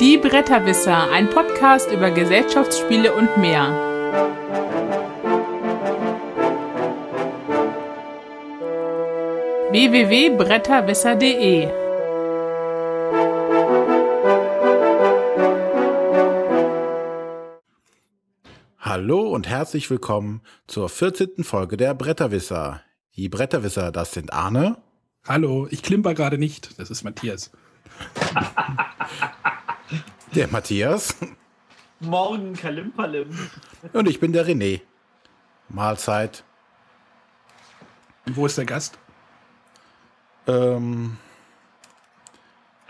Die Bretterwisser, ein Podcast über Gesellschaftsspiele und mehr. www.bretterwisser.de Hallo und herzlich willkommen zur 14. Folge der Bretterwisser. Die Bretterwisser, das sind Arne. Hallo, ich klimper gerade nicht. Das ist Matthias. Der Matthias. Morgen Kalimpalim. Und ich bin der René. Mahlzeit. Und wo ist der Gast? Ähm,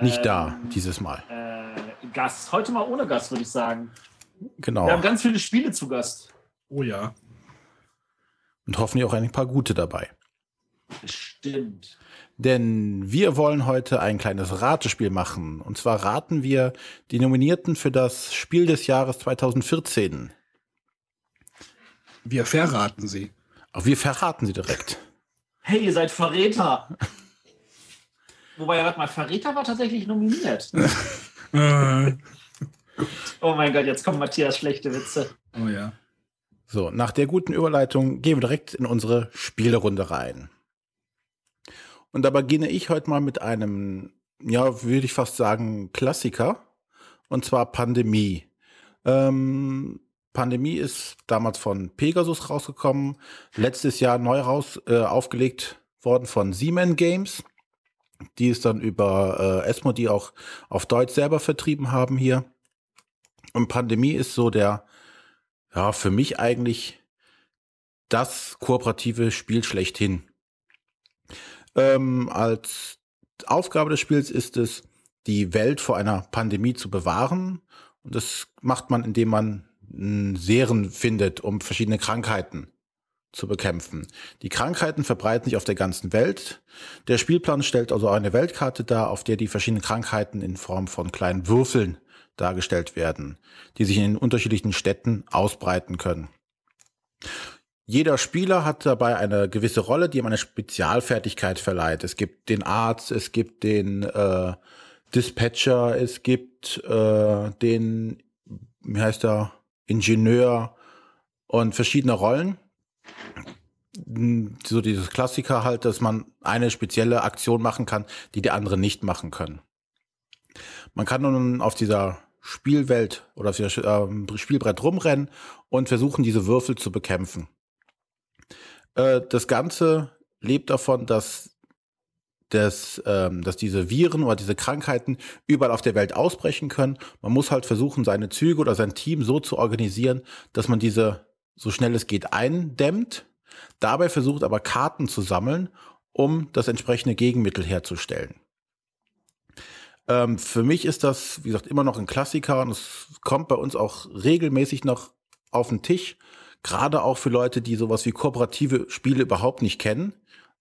nicht Ähm, da, dieses Mal. Äh, Gast. Heute mal ohne Gast, würde ich sagen. Genau. Wir haben ganz viele Spiele zu Gast. Oh ja. Und hoffentlich auch ein paar gute dabei. Stimmt. Denn wir wollen heute ein kleines Ratespiel machen. Und zwar raten wir die Nominierten für das Spiel des Jahres 2014. Wir verraten sie. Auch wir verraten sie direkt. Hey, ihr seid Verräter. Wobei, warte mal, Verräter war tatsächlich nominiert. Oh mein Gott, jetzt kommen Matthias schlechte Witze. oh ja. So, nach der guten Überleitung gehen wir direkt in unsere Spielerunde rein. Und da beginne ich heute mal mit einem, ja, würde ich fast sagen, Klassiker. Und zwar Pandemie. Ähm, Pandemie ist damals von Pegasus rausgekommen, letztes Jahr neu raus äh, aufgelegt worden von Siemens Games, die es dann über äh, Esmo, die auch auf Deutsch selber vertrieben haben hier. Und Pandemie ist so der, ja, für mich eigentlich das kooperative Spiel schlechthin. Ähm, als Aufgabe des Spiels ist es, die Welt vor einer Pandemie zu bewahren. Und das macht man, indem man Serien findet, um verschiedene Krankheiten zu bekämpfen. Die Krankheiten verbreiten sich auf der ganzen Welt. Der Spielplan stellt also eine Weltkarte dar, auf der die verschiedenen Krankheiten in Form von kleinen Würfeln dargestellt werden, die sich in unterschiedlichen Städten ausbreiten können. Jeder Spieler hat dabei eine gewisse Rolle, die ihm eine Spezialfertigkeit verleiht. Es gibt den Arzt, es gibt den äh, Dispatcher, es gibt äh, den, wie heißt der, Ingenieur und verschiedene Rollen. So dieses Klassiker halt, dass man eine spezielle Aktion machen kann, die die anderen nicht machen können. Man kann nun auf dieser Spielwelt oder auf dieser ähm, Spielbrett rumrennen und versuchen, diese Würfel zu bekämpfen. Äh, das Ganze lebt davon, dass, dass, ähm, dass diese Viren oder diese Krankheiten überall auf der Welt ausbrechen können. Man muss halt versuchen, seine Züge oder sein Team so zu organisieren, dass man diese so schnell es geht eindämmt. Dabei versucht aber Karten zu sammeln, um das entsprechende Gegenmittel herzustellen. Ähm, für mich ist das, wie gesagt, immer noch ein Klassiker und es kommt bei uns auch regelmäßig noch auf den Tisch. Gerade auch für Leute, die sowas wie kooperative Spiele überhaupt nicht kennen,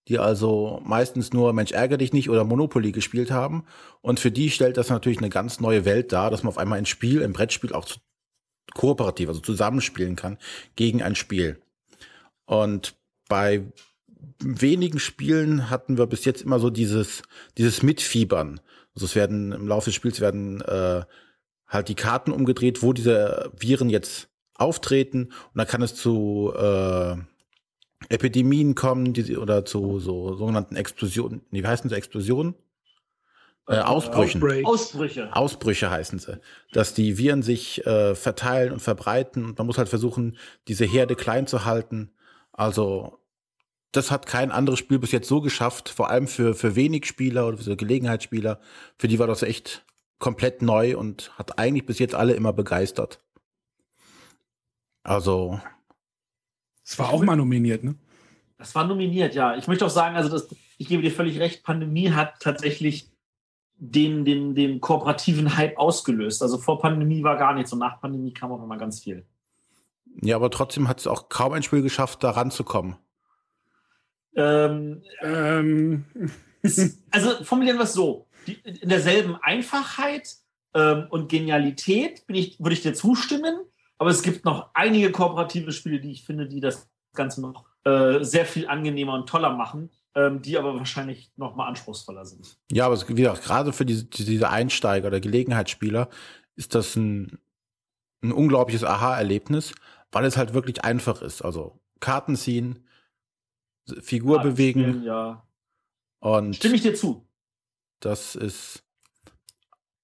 die also meistens nur Mensch ärger dich nicht oder Monopoly gespielt haben. Und für die stellt das natürlich eine ganz neue Welt dar, dass man auf einmal ein Spiel, ein Brettspiel auch kooperativ, also zusammenspielen kann gegen ein Spiel. Und bei wenigen Spielen hatten wir bis jetzt immer so dieses, dieses Mitfiebern. Also es werden im Laufe des Spiels werden äh, halt die Karten umgedreht, wo diese Viren jetzt auftreten und dann kann es zu äh, Epidemien kommen, die oder zu so sogenannten Explosionen. Nee, wie heißen sie Explosionen? Äh, Ausbrüchen. Outbreak. Ausbrüche. Ausbrüche heißen sie, dass die Viren sich äh, verteilen und verbreiten und man muss halt versuchen, diese Herde klein zu halten. Also das hat kein anderes Spiel bis jetzt so geschafft, vor allem für, für wenig Spieler oder für so Gelegenheitsspieler. Für die war das echt komplett neu und hat eigentlich bis jetzt alle immer begeistert. Also, Es war auch mal nominiert, ne? Das war nominiert, ja. Ich möchte auch sagen, also das, ich gebe dir völlig recht, Pandemie hat tatsächlich den, den, den kooperativen Hype ausgelöst. Also vor Pandemie war gar nichts und nach Pandemie kam auch immer ganz viel. ja, aber trotzdem hat es auch kaum ein Spiel geschafft, da ranzukommen. Ähm, Ähm, also formulieren wir es so: die, In derselben Einfachheit ähm, und Genialität bin ich, würde ich dir zustimmen, aber es gibt noch einige kooperative Spiele, die ich finde, die das Ganze noch äh, sehr viel angenehmer und toller machen, ähm, die aber wahrscheinlich noch mal anspruchsvoller sind. Ja, aber es- wie gesagt, gerade für diese, diese Einsteiger oder Gelegenheitsspieler ist das ein, ein unglaubliches Aha-Erlebnis, weil es halt wirklich einfach ist. Also Karten ziehen, Figur Ja, bewegen spielen, Ja. und Stimme ich dir zu. das ist,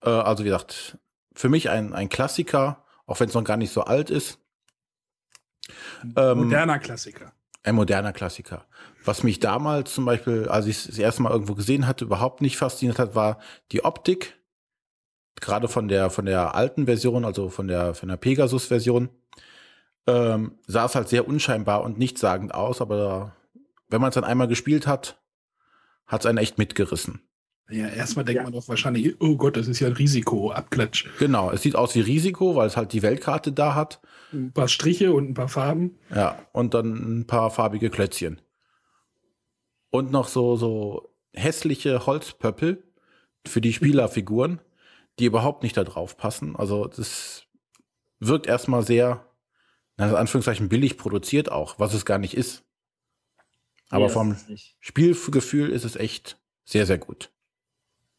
äh, also wie gesagt, für mich ein, ein Klassiker, auch wenn es noch gar nicht so alt ist. Ähm, Moderner Klassiker. Ein moderner Klassiker. Was mich damals zum Beispiel, als ich es das erste Mal irgendwo gesehen hatte, überhaupt nicht fasziniert hat, war die Optik. Gerade von der, von der alten Version, also von der, von der Pegasus-Version, ähm, sah es halt sehr unscheinbar und nichtssagend aus, aber wenn man es dann einmal gespielt hat, hat es einen echt mitgerissen. Ja, erstmal denkt Ja. man doch wahrscheinlich, oh Gott, das ist ja ein Risiko, Abklatsch. Genau, es sieht aus wie Risiko, weil es halt die Weltkarte da hat. Ein paar Striche und ein paar Farben. Ja, und dann ein paar farbige Klötzchen. Und noch so, so hässliche Holzpöppel für die Spielerfiguren, die überhaupt nicht da drauf passen. Also das wirkt erstmal sehr, in Anführungszeichen, billig produziert auch, was es gar nicht ist. Aber Nee, vom. Spielgefühl ist es echt sehr, sehr gut.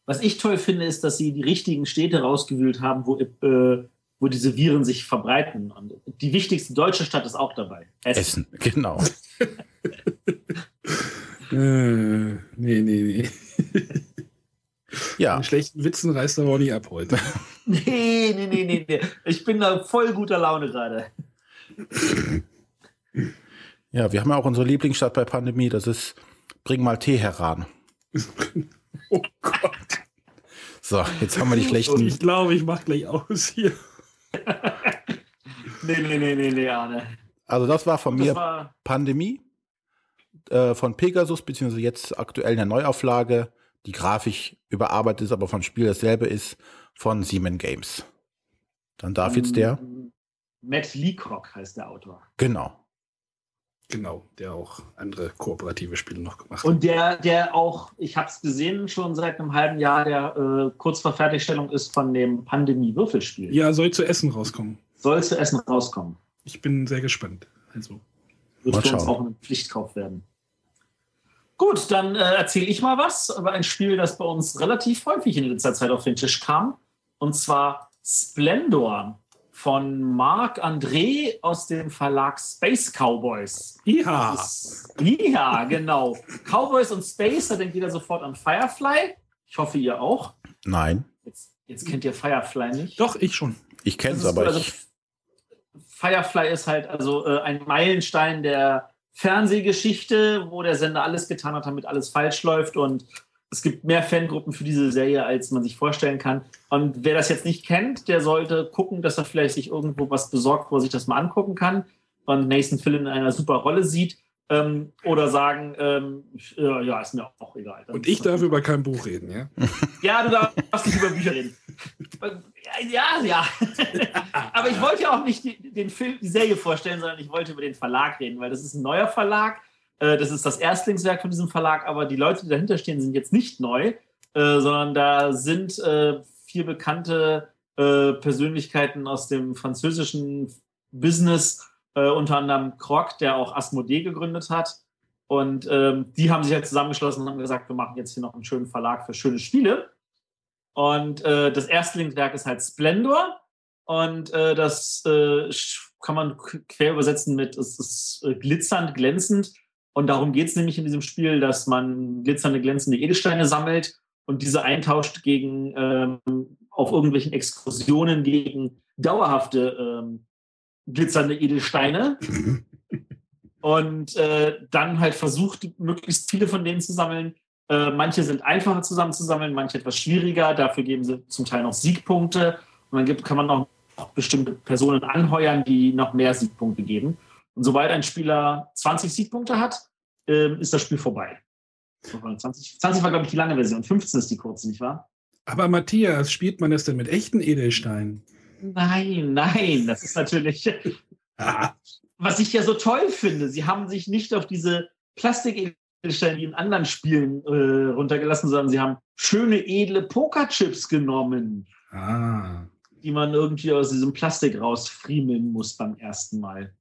Was ich toll finde, ist, dass sie die richtigen Städte rausgewühlt haben, wo, äh, wo diese Viren sich verbreiten. Und die wichtigste deutsche Stadt ist auch dabei. Essen, genau. Äh, nee, nee, nee. Ja, Mit schlechten Witzen reißt aber auch nicht ab heute. Nee, nee, nee, nee, nee. Ich bin da voll guter Laune gerade. ja, wir haben ja auch unsere Lieblingsstadt bei Pandemie, das ist Bring mal Tee heran. oh Gott. So, jetzt haben wir die schlechten. Ich glaube, ich mach gleich aus hier. Nee, nee, nee, nee, nee, Arne. Also das war von Das mir war, Pandemie äh, von Pegasus, beziehungsweise jetzt aktuell in der Neuauflage, die grafisch überarbeitet ist, aber vom Spiel dasselbe ist, von Siemens Games. Dann darf jetzt der, ähm, Matt Leacock heißt der Autor. genau. Genau, der auch andere kooperative Spiele noch gemacht hat. Und der, der auch, ich habe es gesehen, schon seit einem halben Jahr, der äh, kurz vor Fertigstellung ist von dem Pandemie-Würfelspiel. Ja, soll zu Essen rauskommen. Soll zu Essen rauskommen. Ich bin sehr gespannt. Also, Wird Mal für uns schauen. auch ein Pflichtkauf werden. Gut, dann äh, erzähle ich mal was über ein Spiel, das bei uns relativ häufig in letzter Zeit auf den Tisch kam. Und zwar Splendor von Marc André aus dem Verlag Space Cowboys. ja, Ja, genau. Cowboys und Space, da denkt jeder sofort an Firefly. Ich hoffe, ihr auch. Nein, Jetzt, jetzt kennt ihr Firefly nicht. doch, ich schon. ich kenne es, aber gut. Also, Firefly ist halt also äh, ein Meilenstein der Fernsehgeschichte, wo der Sender alles getan hat, damit alles falsch läuft und es gibt mehr Fangruppen für diese Serie, als man sich vorstellen kann. Und wer das jetzt nicht kennt, der sollte gucken, dass er vielleicht sich irgendwo was besorgt, wo er sich das mal angucken kann und Nathan Fillion in einer super Rolle sieht. Ähm, oder sagen, ähm, ja, ja, ist mir auch egal. Dann Und ich darf über kein Buch reden, ja? ja, du darfst nicht über Bücher reden. Ja, ja. Aber ich wollte ja auch nicht den Film, die Serie vorstellen, sondern ich wollte über den Verlag reden, weil das ist ein neuer Verlag. Äh, Das ist das Erstlingswerk von diesem Verlag, aber die Leute, die dahinter stehen, sind jetzt nicht neu, äh, sondern da sind äh, vier bekannte äh, Persönlichkeiten aus dem französischen Business, äh, unter anderem Kroc, der auch Asmodee gegründet hat. Und ähm, die haben sich halt zusammengeschlossen und haben gesagt, wir machen jetzt hier noch einen schönen Verlag für schöne Spiele. Und das Erstlingswerk ist halt Splendor. Und äh, das äh, kann man quer übersetzen mit, es ist äh, glitzernd, glänzend. Und darum geht es nämlich in diesem Spiel, dass man glitzernde, glänzende Edelsteine sammelt und diese eintauscht gegen ähm, auf irgendwelchen Exkursionen gegen dauerhafte ähm, glitzernde Edelsteine. Und äh, dann halt versucht, möglichst viele von denen zu sammeln. Äh, manche sind einfacher zusammenzusammeln, manche etwas schwieriger. Dafür geben sie zum Teil noch Siegpunkte. Und dann gibt, kann man auch noch bestimmte Personen anheuern, die noch mehr Siegpunkte geben. Und sobald ein Spieler 20 Siegpunkte hat, ähm, ist das Spiel vorbei. 20, 20 war, glaube ich, die lange Version. 15 ist die kurze, nicht wahr? Aber Matthias, spielt man das denn mit echten Edelsteinen? Nein, nein, das ist natürlich. Ah, was ich ja so toll finde, sie haben sich nicht auf diese Plastik-Edelsteine wie in anderen Spielen äh, runtergelassen, sondern sie haben schöne, edle Pokerchips genommen, ah. die man irgendwie aus diesem Plastik rausfriemeln muss beim ersten Mal.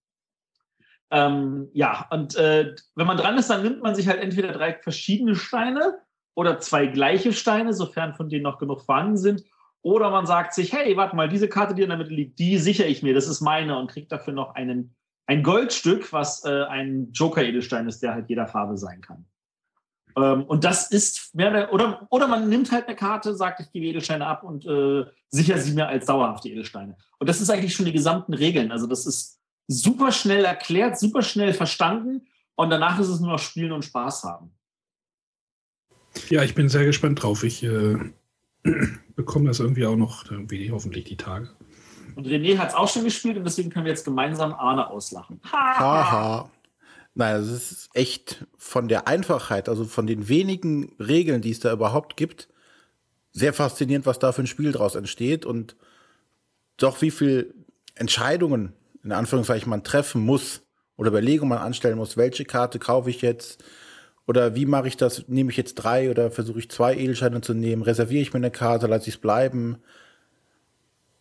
Ähm, ja, und äh, wenn man dran ist, dann nimmt man sich halt entweder drei verschiedene Steine oder zwei gleiche Steine, sofern von denen noch genug vorhanden sind. Oder man sagt sich, hey, warte mal, diese Karte, die in der Mitte liegt, die sichere ich mir, das ist meine und kriegt dafür noch einen, ein Goldstück, was äh, ein Joker-Edelstein ist, der halt jeder Farbe sein kann. Ähm, und das ist mehr oder, oder man nimmt halt eine Karte, sagt, ich gebe Edelsteine ab und äh, sichere sie mir als dauerhafte Edelsteine. Und das ist eigentlich schon die gesamten Regeln. Also das ist super schnell erklärt, super schnell verstanden und danach ist es nur noch Spielen und Spaß haben. Ja, ich bin sehr gespannt drauf. Ich äh, bekomme das irgendwie auch noch, irgendwie hoffentlich die Tage. Und René hat es auch schon gespielt und deswegen können wir jetzt gemeinsam Arne auslachen. Haha. Nein, es ist echt von der Einfachheit, also von den wenigen Regeln, die es da überhaupt gibt, sehr faszinierend, was da für ein Spiel draus entsteht und doch wie viel Entscheidungen, in Anführungszeichen, man treffen muss oder Überlegungen man anstellen muss, welche Karte kaufe ich jetzt oder wie mache ich das, nehme ich jetzt drei oder versuche ich zwei Edelsteine zu nehmen, reserviere ich mir eine Karte, lasse ich es bleiben.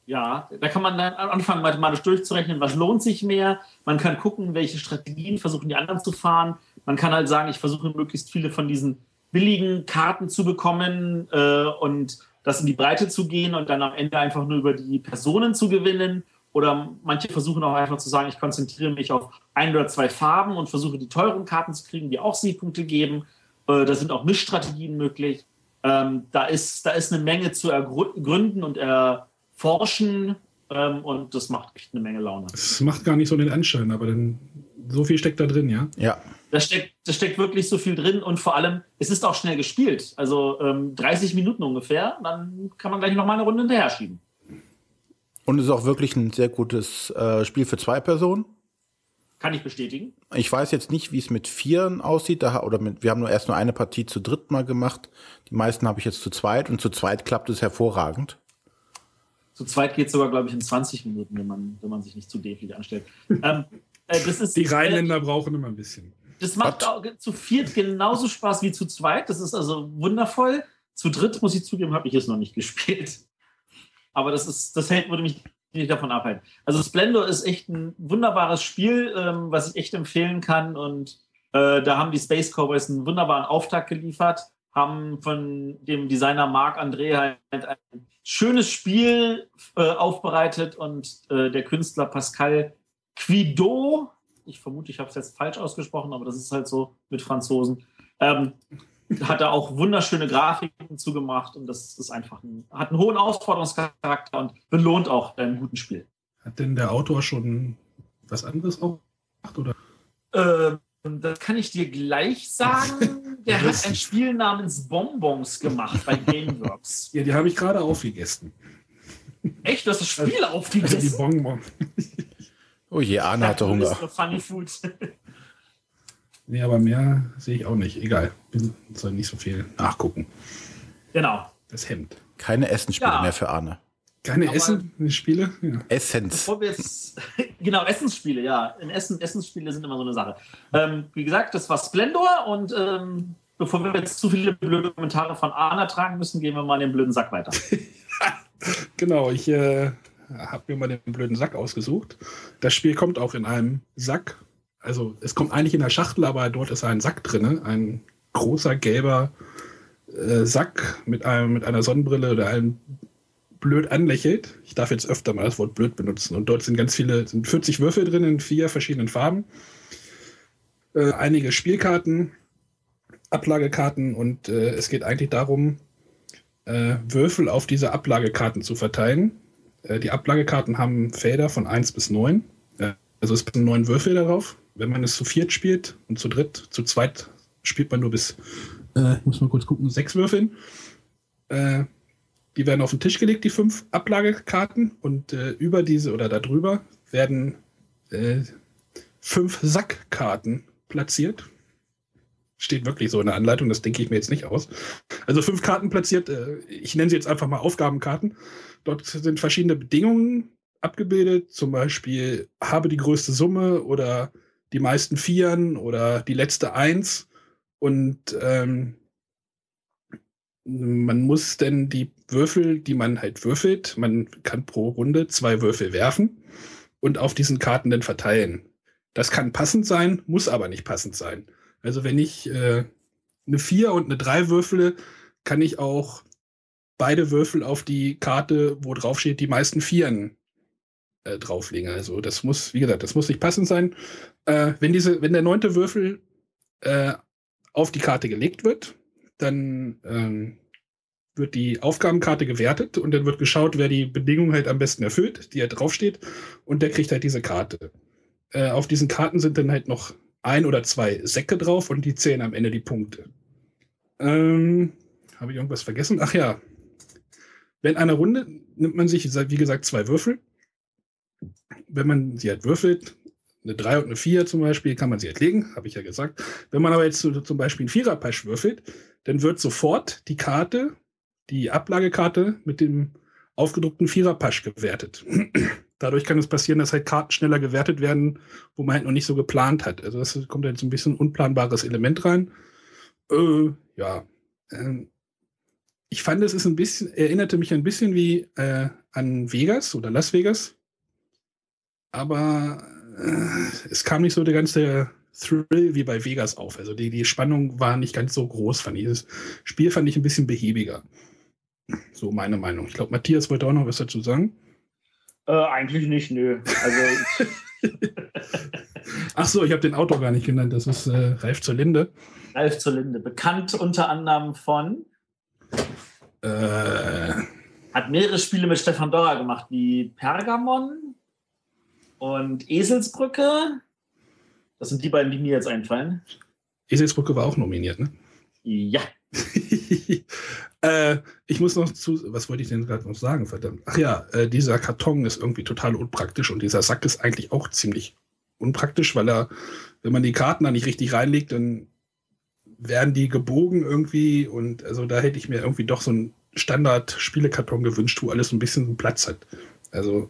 Ja, da kann man dann anfangen, mathematisch durchzurechnen, was lohnt sich mehr. Man kann gucken, welche Strategien versuchen die anderen zu fahren. Man kann halt sagen, ich versuche möglichst viele von diesen billigen Karten zu bekommen äh, und das in die Breite zu gehen und dann am Ende einfach nur über die Personen zu gewinnen. Oder manche versuchen auch einfach zu sagen, ich konzentriere mich auf ein oder zwei Farben und versuche die teuren Karten zu kriegen, die auch Siegpunkte geben. Äh, da sind auch Mischstrategien möglich. Ähm, da, ist, da ist eine Menge zu ergründen und er forschen ähm, und das macht echt eine Menge Laune. Es macht gar nicht so den Anschein, aber dann, so viel steckt da drin, ja? Ja. Da steckt, da steckt wirklich so viel drin und vor allem, es ist auch schnell gespielt. Also ähm, 30 Minuten ungefähr, dann kann man gleich noch mal eine Runde hinterher schieben. Und es ist auch wirklich ein sehr gutes äh, Spiel für zwei Personen. Kann ich bestätigen. Ich weiß jetzt nicht, wie es mit Vieren aussieht. Da, oder mit, wir haben nur erst nur eine Partie zu dritt mal gemacht. Die meisten habe ich jetzt zu zweit und zu zweit klappt es hervorragend. Zu zweit geht es sogar, glaube ich, in 20 Minuten, wenn man, wenn man sich nicht zu dämlich anstellt. ähm, äh, das ist, Die Rheinländer äh, brauchen immer ein bisschen. Das macht auch, zu viert genauso Spaß wie zu zweit. Das ist also wundervoll. Zu dritt, muss ich zugeben, habe ich es noch nicht gespielt. Aber das ist, das hält, würde mich nicht davon abhalten. Also Splendor ist echt ein wunderbares Spiel, ähm, was ich echt empfehlen kann. Und äh, da haben die Space Cowboys einen wunderbaren Auftakt geliefert, haben von dem Designer Marc André halt ein schönes Spiel äh, aufbereitet und äh, der Künstler Pascal Quido, ich vermute, ich habe es jetzt falsch ausgesprochen, aber das ist halt so mit Franzosen, ähm, hat da auch wunderschöne Grafiken zugemacht und das ist einfach ein, hat einen hohen Herausforderungscharakter und belohnt auch ein guten Spiel. Hat denn der Autor schon was anderes auch gemacht? Oder? Ähm, das kann ich dir gleich sagen. Der hat ein Spiel namens Bonbons gemacht bei Gameworks. Ja, die habe ich gerade aufgegessen. Echt? Du hast das Spiel also, aufgegessen? Also die Bonbons. Oh je, Arne hatte Hunger. Funny Food. Nee, aber mehr sehe ich auch nicht. Egal. Soll nicht so viel nachgucken. Genau. Das Hemd. Keine Essensspiele ja. mehr für Arne. Keine Essen-Spiele? Ja. Wir jetzt, genau, Essensspiele, ja. In Essen, Essensspiele sind immer so eine Sache. Ähm, wie gesagt, das war Splendor und ähm, bevor wir jetzt zu viele blöde Kommentare von Arne tragen müssen, gehen wir mal in den blöden Sack weiter. genau, ich äh, habe mir mal den blöden Sack ausgesucht. Das Spiel kommt auch in einem Sack. Also es kommt eigentlich in der Schachtel, aber dort ist ein Sack drin. Ein großer gelber äh, Sack mit, einem, mit einer Sonnenbrille oder einem blöd anlächelt. Ich darf jetzt öfter mal das Wort blöd benutzen. Und dort sind ganz viele, sind 40 Würfel drin in vier verschiedenen Farben. Äh, einige Spielkarten, Ablagekarten und äh, es geht eigentlich darum, äh, Würfel auf diese Ablagekarten zu verteilen. Äh, die Ablagekarten haben Felder von 1 bis 9. Äh, also es sind neun Würfel darauf. Wenn man es zu viert spielt und zu dritt, zu zweit spielt man nur bis, äh, muss mal kurz gucken, sechs Würfeln. Äh, die werden auf den Tisch gelegt, die fünf Ablagekarten, und äh, über diese oder darüber werden äh, fünf Sackkarten platziert. Steht wirklich so in der Anleitung, das denke ich mir jetzt nicht aus. Also fünf Karten platziert, äh, ich nenne sie jetzt einfach mal Aufgabenkarten. Dort sind verschiedene Bedingungen abgebildet, zum Beispiel habe die größte Summe oder die meisten Vieren oder die letzte Eins. Und ähm, man muss denn die Würfel, die man halt würfelt, man kann pro Runde zwei Würfel werfen und auf diesen Karten dann verteilen. Das kann passend sein, muss aber nicht passend sein. Also wenn ich äh, eine 4 und eine 3 würfle, kann ich auch beide Würfel auf die Karte, wo drauf steht, die meisten Vieren äh, drauflegen. Also das muss, wie gesagt, das muss nicht passend sein. Äh, wenn diese, wenn der neunte Würfel äh, auf die Karte gelegt wird, dann ähm, wird die Aufgabenkarte gewertet und dann wird geschaut, wer die Bedingung halt am besten erfüllt, die halt draufsteht, und der kriegt halt diese Karte. Äh, auf diesen Karten sind dann halt noch ein oder zwei Säcke drauf und die zählen am Ende die Punkte. Ähm, Habe ich irgendwas vergessen? Ach ja. Wenn eine Runde nimmt man sich, wie gesagt, zwei Würfel. Wenn man sie halt würfelt, eine 3 und eine 4 zum Beispiel, kann man sie halt legen, habe ich ja gesagt. Wenn man aber jetzt zum Beispiel einen Viererpasch würfelt, dann wird sofort die Karte die Ablagekarte mit dem aufgedruckten Viererpasch gewertet. Dadurch kann es passieren, dass halt Karten schneller gewertet werden, wo man halt noch nicht so geplant hat. Also das kommt halt so ein bisschen unplanbares Element rein. Äh, ja. Ähm, ich fand, es ist ein bisschen, erinnerte mich ein bisschen wie äh, an Vegas oder Las Vegas. Aber es kam nicht so der ganze Thrill wie bei Vegas auf. Also die, die Spannung war nicht ganz so groß, fand ich. Das Spiel fand ich ein bisschen behäbiger. So meine Meinung. Ich glaube, Matthias wollte auch noch was dazu sagen. Äh, eigentlich nicht, nö. Also. Ach so, ich habe den Autor gar nicht genannt. Das ist äh, Ralf zur Linde. Ralf zur Linde. Bekannt unter anderem von. Äh, hat mehrere Spiele mit Stefan Dorrer gemacht, wie Pergamon und Eselsbrücke. Das sind die beiden, die mir jetzt einfallen. Eselsbrücke war auch nominiert, ne? Ja. äh, ich muss noch zu, was wollte ich denn gerade noch sagen, verdammt? Ach ja, äh, dieser Karton ist irgendwie total unpraktisch und dieser Sack ist eigentlich auch ziemlich unpraktisch, weil er, wenn man die Karten da nicht richtig reinlegt, dann werden die gebogen irgendwie und also da hätte ich mir irgendwie doch so einen Standard-Spielekarton gewünscht, wo alles ein bisschen Platz hat. Also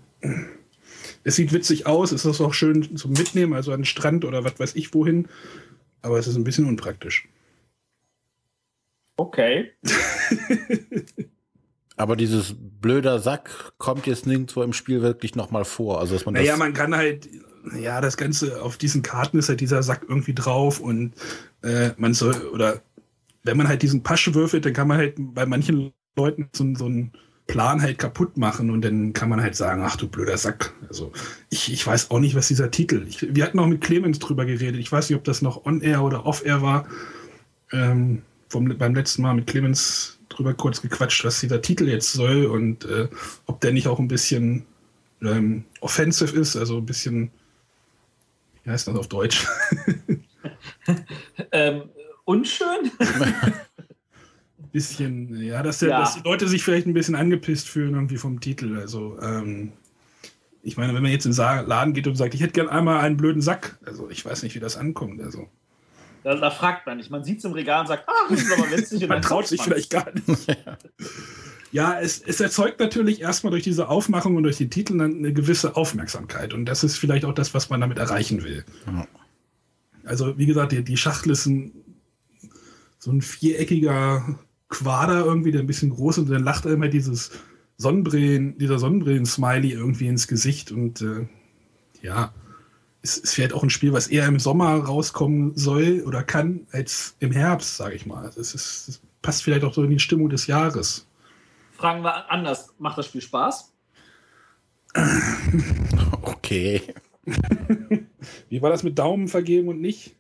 es sieht witzig aus, es ist auch schön zum Mitnehmen, also an den Strand oder was weiß ich wohin, aber es ist ein bisschen unpraktisch. Okay. Aber dieses blöder Sack kommt jetzt nirgendwo im Spiel wirklich nochmal vor. Also, dass man naja, man kann halt, ja, das Ganze auf diesen Karten ist halt dieser Sack irgendwie drauf und äh, man soll, oder wenn man halt diesen Pasch würfelt, dann kann man halt bei manchen Leuten so, so einen Plan halt kaputt machen und dann kann man halt sagen, ach du blöder Sack. Also ich, ich weiß auch nicht, was dieser Titel. Ich, wir hatten auch mit Clemens drüber geredet. Ich weiß nicht, ob das noch on-air oder off-air war. Ähm, vom, beim letzten Mal mit Clemens drüber kurz gequatscht, was dieser Titel jetzt soll und äh, ob der nicht auch ein bisschen ähm, offensive ist, also ein bisschen, wie heißt das auf Deutsch? ähm, unschön? bisschen, ja dass, der, ja, dass, die Leute sich vielleicht ein bisschen angepisst fühlen irgendwie vom Titel. Also, ähm, ich meine, wenn man jetzt in den Laden geht und sagt, ich hätte gern einmal einen blöden Sack, also ich weiß nicht, wie das ankommt. Also. Da, da, fragt man nicht. Man sieht es im Regal und sagt, ach, das ist aber witzig. man traut sich vielleicht gar nicht. ja, es, es, erzeugt natürlich erstmal durch diese Aufmachung und durch die Titel eine gewisse Aufmerksamkeit. Und das ist vielleicht auch das, was man damit erreichen will. Ja. Also, wie gesagt, die, die Schachtel ist ein, so ein viereckiger Quader irgendwie, der ein bisschen groß ist. Und dann lacht immer dieses Sonnenbrillen, dieser Sonnenbrillen-Smiley irgendwie ins Gesicht. Und äh, ja, es ist vielleicht auch ein Spiel, was eher im Sommer rauskommen soll oder kann, als im Herbst, sage ich mal. Es, ist, es passt vielleicht auch so in die Stimmung des Jahres. Fragen wir anders. Macht das Spiel Spaß? Okay. Wie war das mit Daumen vergeben und nicht?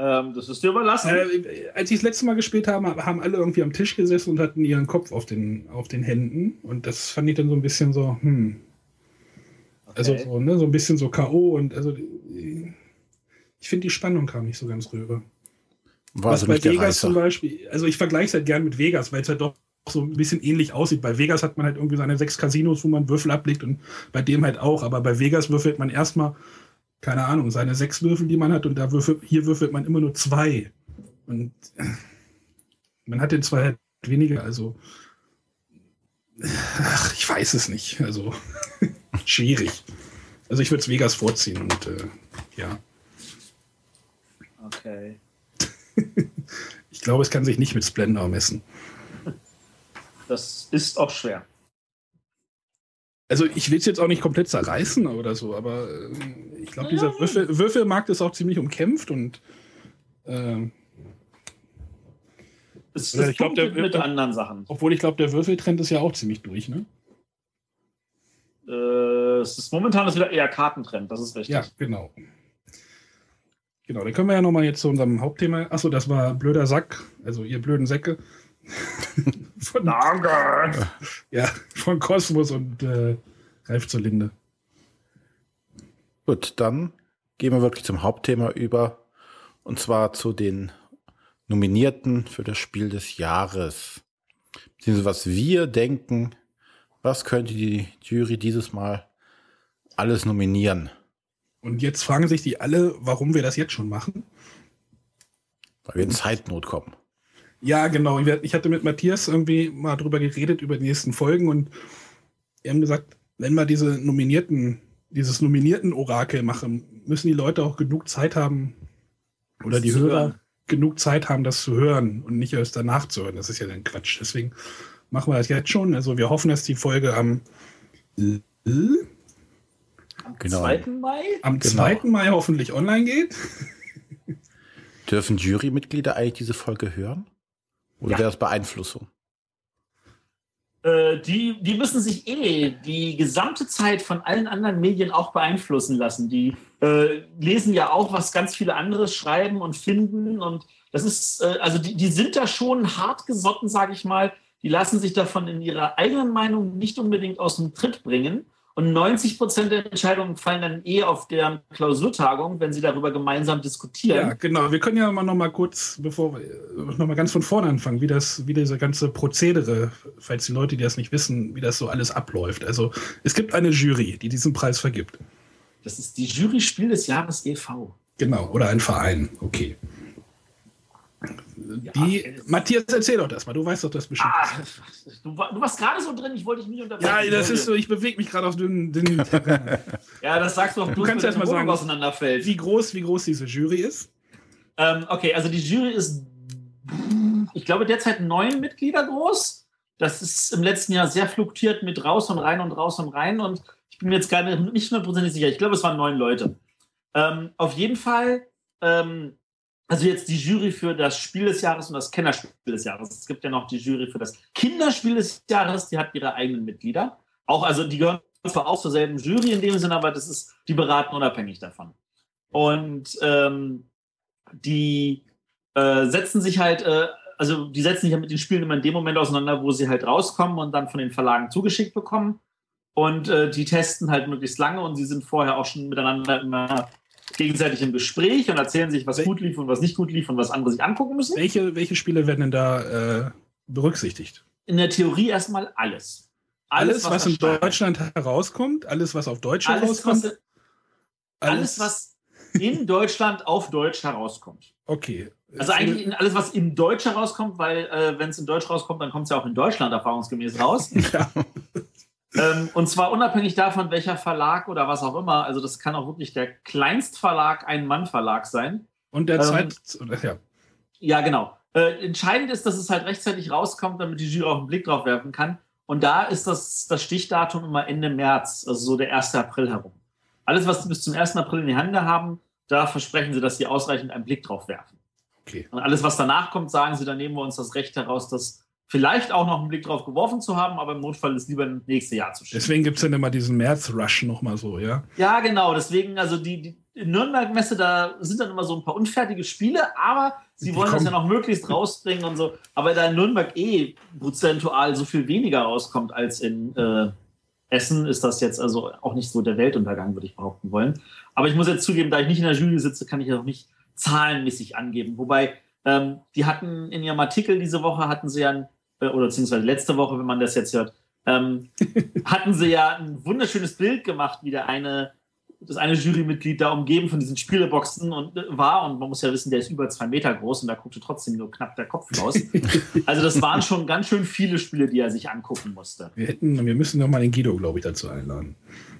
Ähm, das ist dir überlassen. Äh, als ich das letzte Mal gespielt habe, haben alle irgendwie am Tisch gesessen und hatten ihren Kopf auf den, auf den Händen. Und das fand ich dann so ein bisschen so, hm, also so, ne, so ein bisschen so K.O. und also ich finde die Spannung kam nicht so ganz rüber. War Was also bei Vegas zum Beispiel, also ich vergleiche es halt gern mit Vegas, weil es halt doch so ein bisschen ähnlich aussieht. Bei Vegas hat man halt irgendwie seine sechs Casinos, wo man Würfel ablegt und bei dem halt auch. Aber bei Vegas würfelt man erstmal, keine Ahnung, seine sechs Würfel, die man hat und da würfelt, hier würfelt man immer nur zwei. Und man hat den zwei halt weniger, also ach, ich weiß es nicht. Also schwierig. Also ich würde es Vegas vorziehen und äh, ja. Okay. ich glaube, es kann sich nicht mit Splendor messen. Das ist auch schwer. Also ich will es jetzt auch nicht komplett zerreißen oder so, aber äh, ich glaube, dieser. Würfel, Würfelmarkt ist auch ziemlich umkämpft und äh, es ich glaub, der- mit der- anderen Sachen. Obwohl ich glaube, der Würfeltrend ist ja auch ziemlich durch, ne? Äh, es ist momentan ist wieder eher Kartentrend, das ist richtig. Ja, genau. Genau, dann können wir ja nochmal jetzt zu unserem Hauptthema. Achso, das war blöder Sack, also ihr blöden Säcke. Von, Danke. ja, von Kosmos und äh, Ralf zur Linde. Gut, dann gehen wir wirklich zum Hauptthema über. Und zwar zu den Nominierten für das Spiel des Jahres. Beziehungsweise was wir denken, was könnte die Jury dieses Mal alles nominieren? Und jetzt fragen sich die alle, warum wir das jetzt schon machen. Weil wir in Zeitnot kommen. Ja, genau. Ich hatte mit Matthias irgendwie mal drüber geredet, über die nächsten Folgen und wir haben gesagt, wenn wir diese nominierten, dieses nominierten Orakel machen, müssen die Leute auch genug Zeit haben oder Das die Hörer hören. genug Zeit haben, das zu hören und nicht erst danach zu hören. Das ist ja dann Quatsch. Deswegen machen wir das jetzt schon. Also wir hoffen, dass die Folge am, Am Genau. 2. Mai? am Genau. 2. Mai hoffentlich online geht. Dürfen Jurymitglieder eigentlich diese Folge hören? Oder Ja. wäre das Beeinflussung? Äh, die, die müssen sich eh die gesamte Zeit von allen anderen Medien auch beeinflussen lassen. Die äh, lesen ja auch, was ganz viele andere schreiben und finden. Und das ist, äh, also die, die sind da schon hart gesotten, sage ich mal. Die lassen sich davon in ihrer eigenen Meinung nicht unbedingt aus dem Tritt bringen. Und 90 Prozent der Entscheidungen fallen dann eh auf der Klausurtagung, wenn sie darüber gemeinsam diskutieren. Ja, genau. Wir können ja mal noch mal kurz, bevor wir noch mal ganz von vorne anfangen, wie das, wie diese ganze Prozedere, falls die Leute, die das nicht wissen, wie das so alles abläuft. Also es gibt eine Jury, die diesen Preis vergibt. Das ist die Jury Spiel des Jahres e.V. Genau. Oder ein Verein. Okay. Ja, Die, äh, Matthias, erzähl doch das mal. Du weißt doch das bestimmt. Ah, du, du warst gerade so drin, ich wollte dich nicht unterbrechen. ja, das ist so. Ich bewege mich gerade auf dünnen, dünnen. Ja, das sagst du auch bloß, kannst wenn erst mal sagen, auseinanderfällt. Wie groß, wie groß diese Jury ist? Ähm, okay, also die Jury ist, ich glaube, derzeit neun Mitglieder groß. Das ist im letzten Jahr sehr fluktuiert mit raus und rein und raus und rein. Und ich bin mir jetzt gar nicht nicht hundertprozentig sicher. Ich glaube, es waren neun Leute. Ähm, auf jeden Fall, ähm, also jetzt die Jury für das Spiel des Jahres und das Kennerspiel des Jahres. Es gibt ja noch die Jury für das Kinderspiel des Jahres, die hat ihre eigenen Mitglieder. Auch, also die gehören zwar auch zur selben Jury in dem Sinne, aber das ist, die beraten unabhängig davon. Und ähm, die äh, setzen sich halt, äh, also die setzen sich ja mit den Spielen immer in dem Moment auseinander, wo sie halt rauskommen und dann von den Verlagen zugeschickt bekommen. Und äh, die testen halt möglichst lange und sie sind vorher auch schon miteinander immer gegenseitig im Gespräch und erzählen sich, was gut lief und was nicht gut lief und was andere sich angucken müssen. Welche, welche Spiele werden denn da äh, berücksichtigt? In der Theorie erstmal alles. Alles, was, in erscheint. Deutschland herauskommt, alles, was auf Deutsch alles, herauskommt. was, alles, was in Deutschland auf Deutsch herauskommt. Okay. Also eigentlich in alles, was in Deutsch herauskommt, weil äh, wenn es in Deutsch rauskommt, dann kommt es ja auch in Deutschland erfahrungsgemäß raus. Ja. Ähm, und zwar unabhängig davon, welcher Verlag oder was auch immer. Also das kann auch wirklich der Kleinstverlag, ein Mann-Verlag sein. Und der Ähm, Zeit. Ja. Ja, genau. Äh, entscheidend ist, dass es halt rechtzeitig rauskommt, damit die Jury auch einen Blick drauf werfen kann. Und da ist das, das Stichdatum immer Ende März, also so der 1. April herum. Alles, was sie bis zum 1. April in die Hände haben, da versprechen sie, dass sie ausreichend einen Blick drauf werfen. Okay. Und alles, was danach kommt, sagen sie, dann nehmen wir uns das Recht heraus, das vielleicht auch noch einen Blick drauf geworfen zu haben, aber im Notfall ist lieber ins nächste Jahr zu schieben. Deswegen gibt es dann immer diesen März-Rush nochmal so, ja. Ja, genau. Deswegen, also die, die Nürnberg-Messe, da sind dann immer so ein paar unfertige Spiele, aber sie Die wollen das ja noch möglichst rausbringen und so. Aber da in Nürnberg eh prozentual so viel weniger rauskommt als in äh, Essen, ist das jetzt also auch nicht so der Weltuntergang, würde ich behaupten wollen. Aber ich muss jetzt zugeben, da ich nicht in der Jury sitze, kann ich ja auch nicht zahlenmäßig angeben. Wobei, ähm, die hatten in ihrem Artikel diese Woche, hatten sie ja, ein, äh, oder beziehungsweise letzte Woche, wenn man das jetzt hört, ähm, hatten sie ja ein wunderschönes Bild gemacht, wie der eine, das eine Jurymitglied da umgeben von diesen Spieleboxen und äh, war. Und man muss ja wissen, der ist über zwei Meter groß und da guckte trotzdem nur knapp der Kopf raus. also das waren schon ganz schön viele Spiele, die er sich angucken musste. Wir, hätten, wir müssen nochmal den Guido, glaube ich, dazu einladen.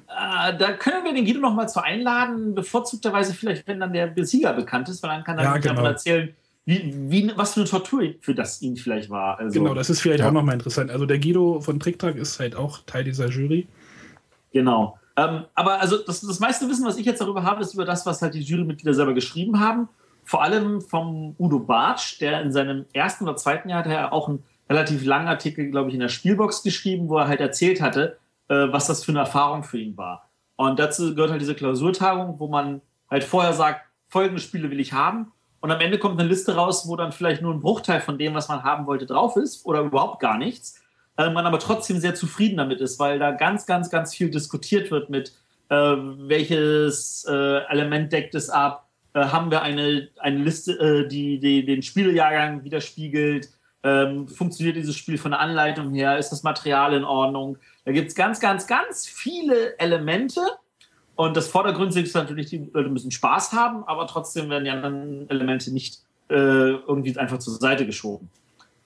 Äh, da können wir den Guido noch mal zu einladen, bevorzugterweise vielleicht, wenn dann der Besieger bekannt ist, weil dann kann er Ja, genau. davon erzählen, wie, wie, was für eine Tortur für das ihn vielleicht war. Also, Genau, das ist vielleicht Ja. auch nochmal interessant. Also der Guido von Tricktrack ist halt auch Teil dieser Jury. Genau. Ähm, aber also das, das meiste Wissen, was ich jetzt darüber habe, ist über das, was halt die Jurymitglieder selber geschrieben haben. vor allem vom Udo Bartsch, der in seinem ersten oder zweiten Jahr hat er auch einen relativ langen Artikel, glaube ich, in der Spielbox geschrieben, wo er halt erzählt hatte, äh, was das für eine Erfahrung für ihn war. Und dazu gehört halt diese Klausurtagung, wo man halt vorher sagt, folgende Spiele will ich haben. Und am Ende kommt eine Liste raus, wo dann vielleicht nur ein Bruchteil von dem, was man haben wollte, drauf ist oder überhaupt gar nichts. Äh, man aber trotzdem sehr zufrieden damit ist, weil da ganz, ganz, ganz viel diskutiert wird mit, äh, welches äh, Element deckt es ab, äh, haben wir eine, eine Liste, äh, die, die den Spieljahrgang widerspiegelt, ähm, funktioniert dieses Spiel von der Anleitung her, ist das Material in Ordnung. Da gibt es ganz, ganz, ganz viele Elemente. Und das Vordergründige ist natürlich, die Leute müssen Spaß haben, aber trotzdem werden die anderen Elemente nicht äh, irgendwie einfach zur Seite geschoben.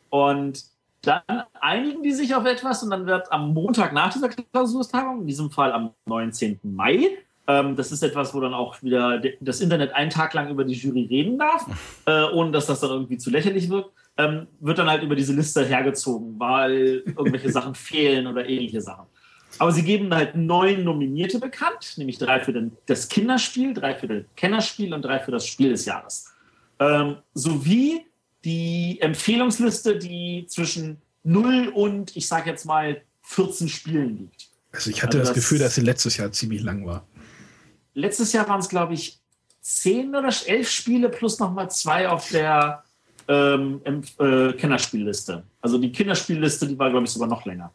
Und dann einigen die sich auf etwas und dann wird am Montag nach dieser Klausurtagung, in diesem Fall am 19. Mai, ähm, das ist etwas, wo dann auch wieder das Internet einen Tag lang über die Jury reden darf, äh, ohne dass das dann irgendwie zu lächerlich wirkt, ähm, wird dann halt über diese Liste hergezogen, weil irgendwelche Sachen fehlen oder ähnliche Sachen. Aber sie geben halt neun Nominierte bekannt, nämlich drei für den, das Kinderspiel, drei für das Kennerspiel und drei für das Spiel des Jahres. Ähm, sowie die Empfehlungsliste, die zwischen 0 und, ich sage jetzt mal, 14 Spielen liegt. Also ich hatte also das, das, Gefühl, dass sie letztes Jahr ziemlich lang war. Letztes Jahr waren es, glaube ich, 10 oder 11 Spiele plus nochmal zwei auf der ähm, äh, Kennerspielliste. Also die Kinderspielliste, die war, glaube ich, sogar noch länger.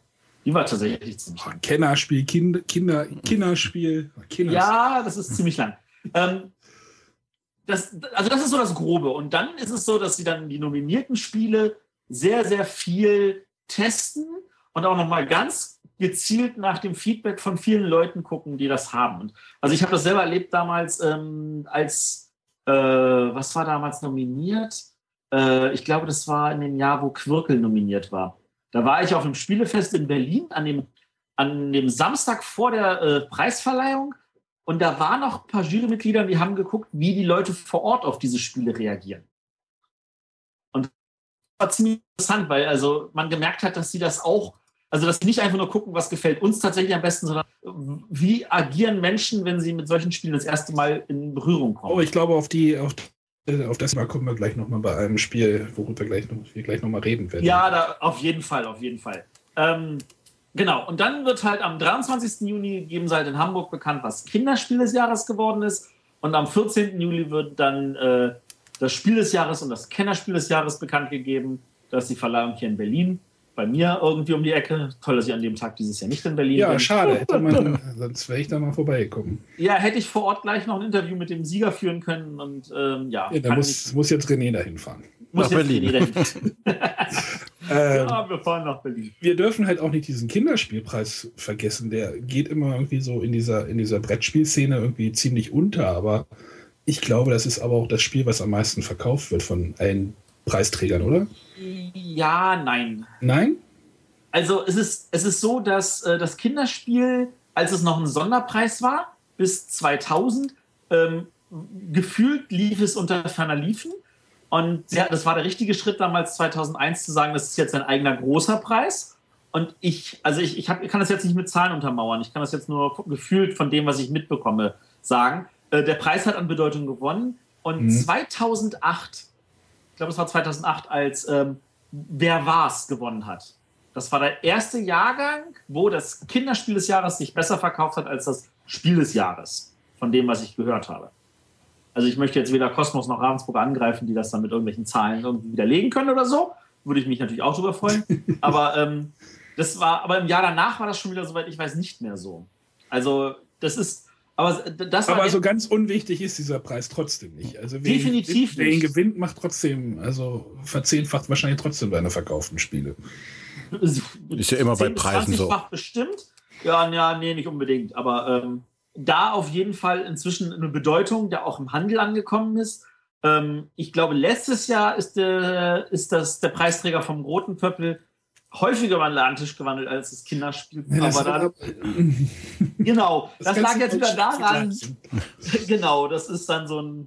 Die war tatsächlich ziemlich lang. Kennerspiel, kind, Kinder, Kinderspiel. Kinderspiel. Ja, das ist ziemlich lang. Ähm, das, also das ist so das Grobe. Und dann ist es so, dass sie dann die nominierten Spiele sehr, sehr viel testen und auch nochmal ganz gezielt nach dem Feedback von vielen Leuten gucken, die das haben. Und also ich habe das selber erlebt damals ähm, als, äh, was war damals nominiert? Äh, ich glaube, das war in dem Jahr, wo Quirkel nominiert war. Da war ich auf einem Spielefest in Berlin an dem, an dem Samstag vor der äh, Preisverleihung und da waren noch ein paar Jurymitglieder, die haben geguckt, wie die Leute vor Ort auf diese Spiele reagieren. Und das war ziemlich interessant, weil also man gemerkt hat, dass sie das auch, also dass sie nicht einfach nur gucken, was gefällt uns tatsächlich am besten, sondern wie agieren Menschen, wenn sie mit solchen Spielen das erste Mal in Berührung kommen. Oh, ich glaube, auf die, auf, auf das Mal kommen wir gleich nochmal bei einem Spiel, worüber gleich noch, wir gleich nochmal reden werden. Ja, da, auf jeden Fall, auf jeden Fall. Ähm, Genau, und dann wird halt am 23. Juni geben sie halt in Hamburg bekannt, was Kinderspiel des Jahres geworden ist. Und am 14. Juli wird dann äh, das Spiel des Jahres und das Kennerspiel des Jahres bekannt gegeben. Das ist die Verleihung hier in Berlin. Bei mir irgendwie um die Ecke. Toll, dass ich an dem Tag dieses Jahr nicht in Berlin ja, bin. Ja, schade. Hätte man, sonst wäre ich da mal vorbeigekommen. Ja, hätte ich vor Ort gleich noch ein Interview mit dem Sieger führen können. Und ähm, ja. ja da muss, muss jetzt René dahin fahren. Muss Nach Berlin. René dahin. Ähm, ja, wir fahren nach Berlin. Wir dürfen halt auch nicht diesen Kinderspielpreis vergessen. Der geht immer irgendwie so in dieser, in dieser Brettspielszene irgendwie ziemlich unter. Aber ich glaube, das ist aber auch das Spiel, was am meisten verkauft wird von allen Preisträgern, oder? Ja, nein. Nein? Also es ist, es ist so, dass äh, das Kinderspiel, als es noch ein Sonderpreis war, bis 2000, ähm, gefühlt lief es unter ferner Liefen. Und ja, das war der richtige Schritt damals 2001 zu sagen, das ist jetzt ein eigener großer Preis. Und ich, also ich, ich, hab, ich kann das jetzt nicht mit Zahlen untermauern. Ich kann das jetzt nur gefühlt von dem, was ich mitbekomme, sagen. Äh, der Preis hat an Bedeutung gewonnen. Und mhm. 2008, ich glaube, es war 2008, als ähm, Wer war's gewonnen hat. Das war der erste Jahrgang, wo das Kinderspiel des Jahres sich besser verkauft hat als das Spiel des Jahres, von dem, was ich gehört habe. Also ich möchte jetzt weder Kosmos noch Ravensburg angreifen, die das dann mit irgendwelchen Zahlen irgendwie widerlegen können oder so. Würde ich mich natürlich auch drüber freuen. aber ähm, das war, aber im Jahr danach war das schon wieder, soweit ich weiß, nicht mehr so. Also das ist, aber das Aber so ganz unwichtig ist dieser Preis trotzdem nicht. Also wer definitiv ihn, wer ihn gewinnt, macht trotzdem, also verzehnfacht wahrscheinlich trotzdem seine verkauften Spiele. Ist ja immer bei Preisen so. bestimmt. Ja, ja, nee, nicht unbedingt. Aber ähm, da auf jeden Fall inzwischen eine Bedeutung, der auch im Handel angekommen ist. Ähm, ich glaube, letztes Jahr ist, der, ist das, der Preisträger vom Roten Pöppel häufiger über den Ladentisch gewandelt als das Kinderspiel. Ja, das Aber da, genau, das, das lag jetzt wieder daran. genau, das ist dann so ein,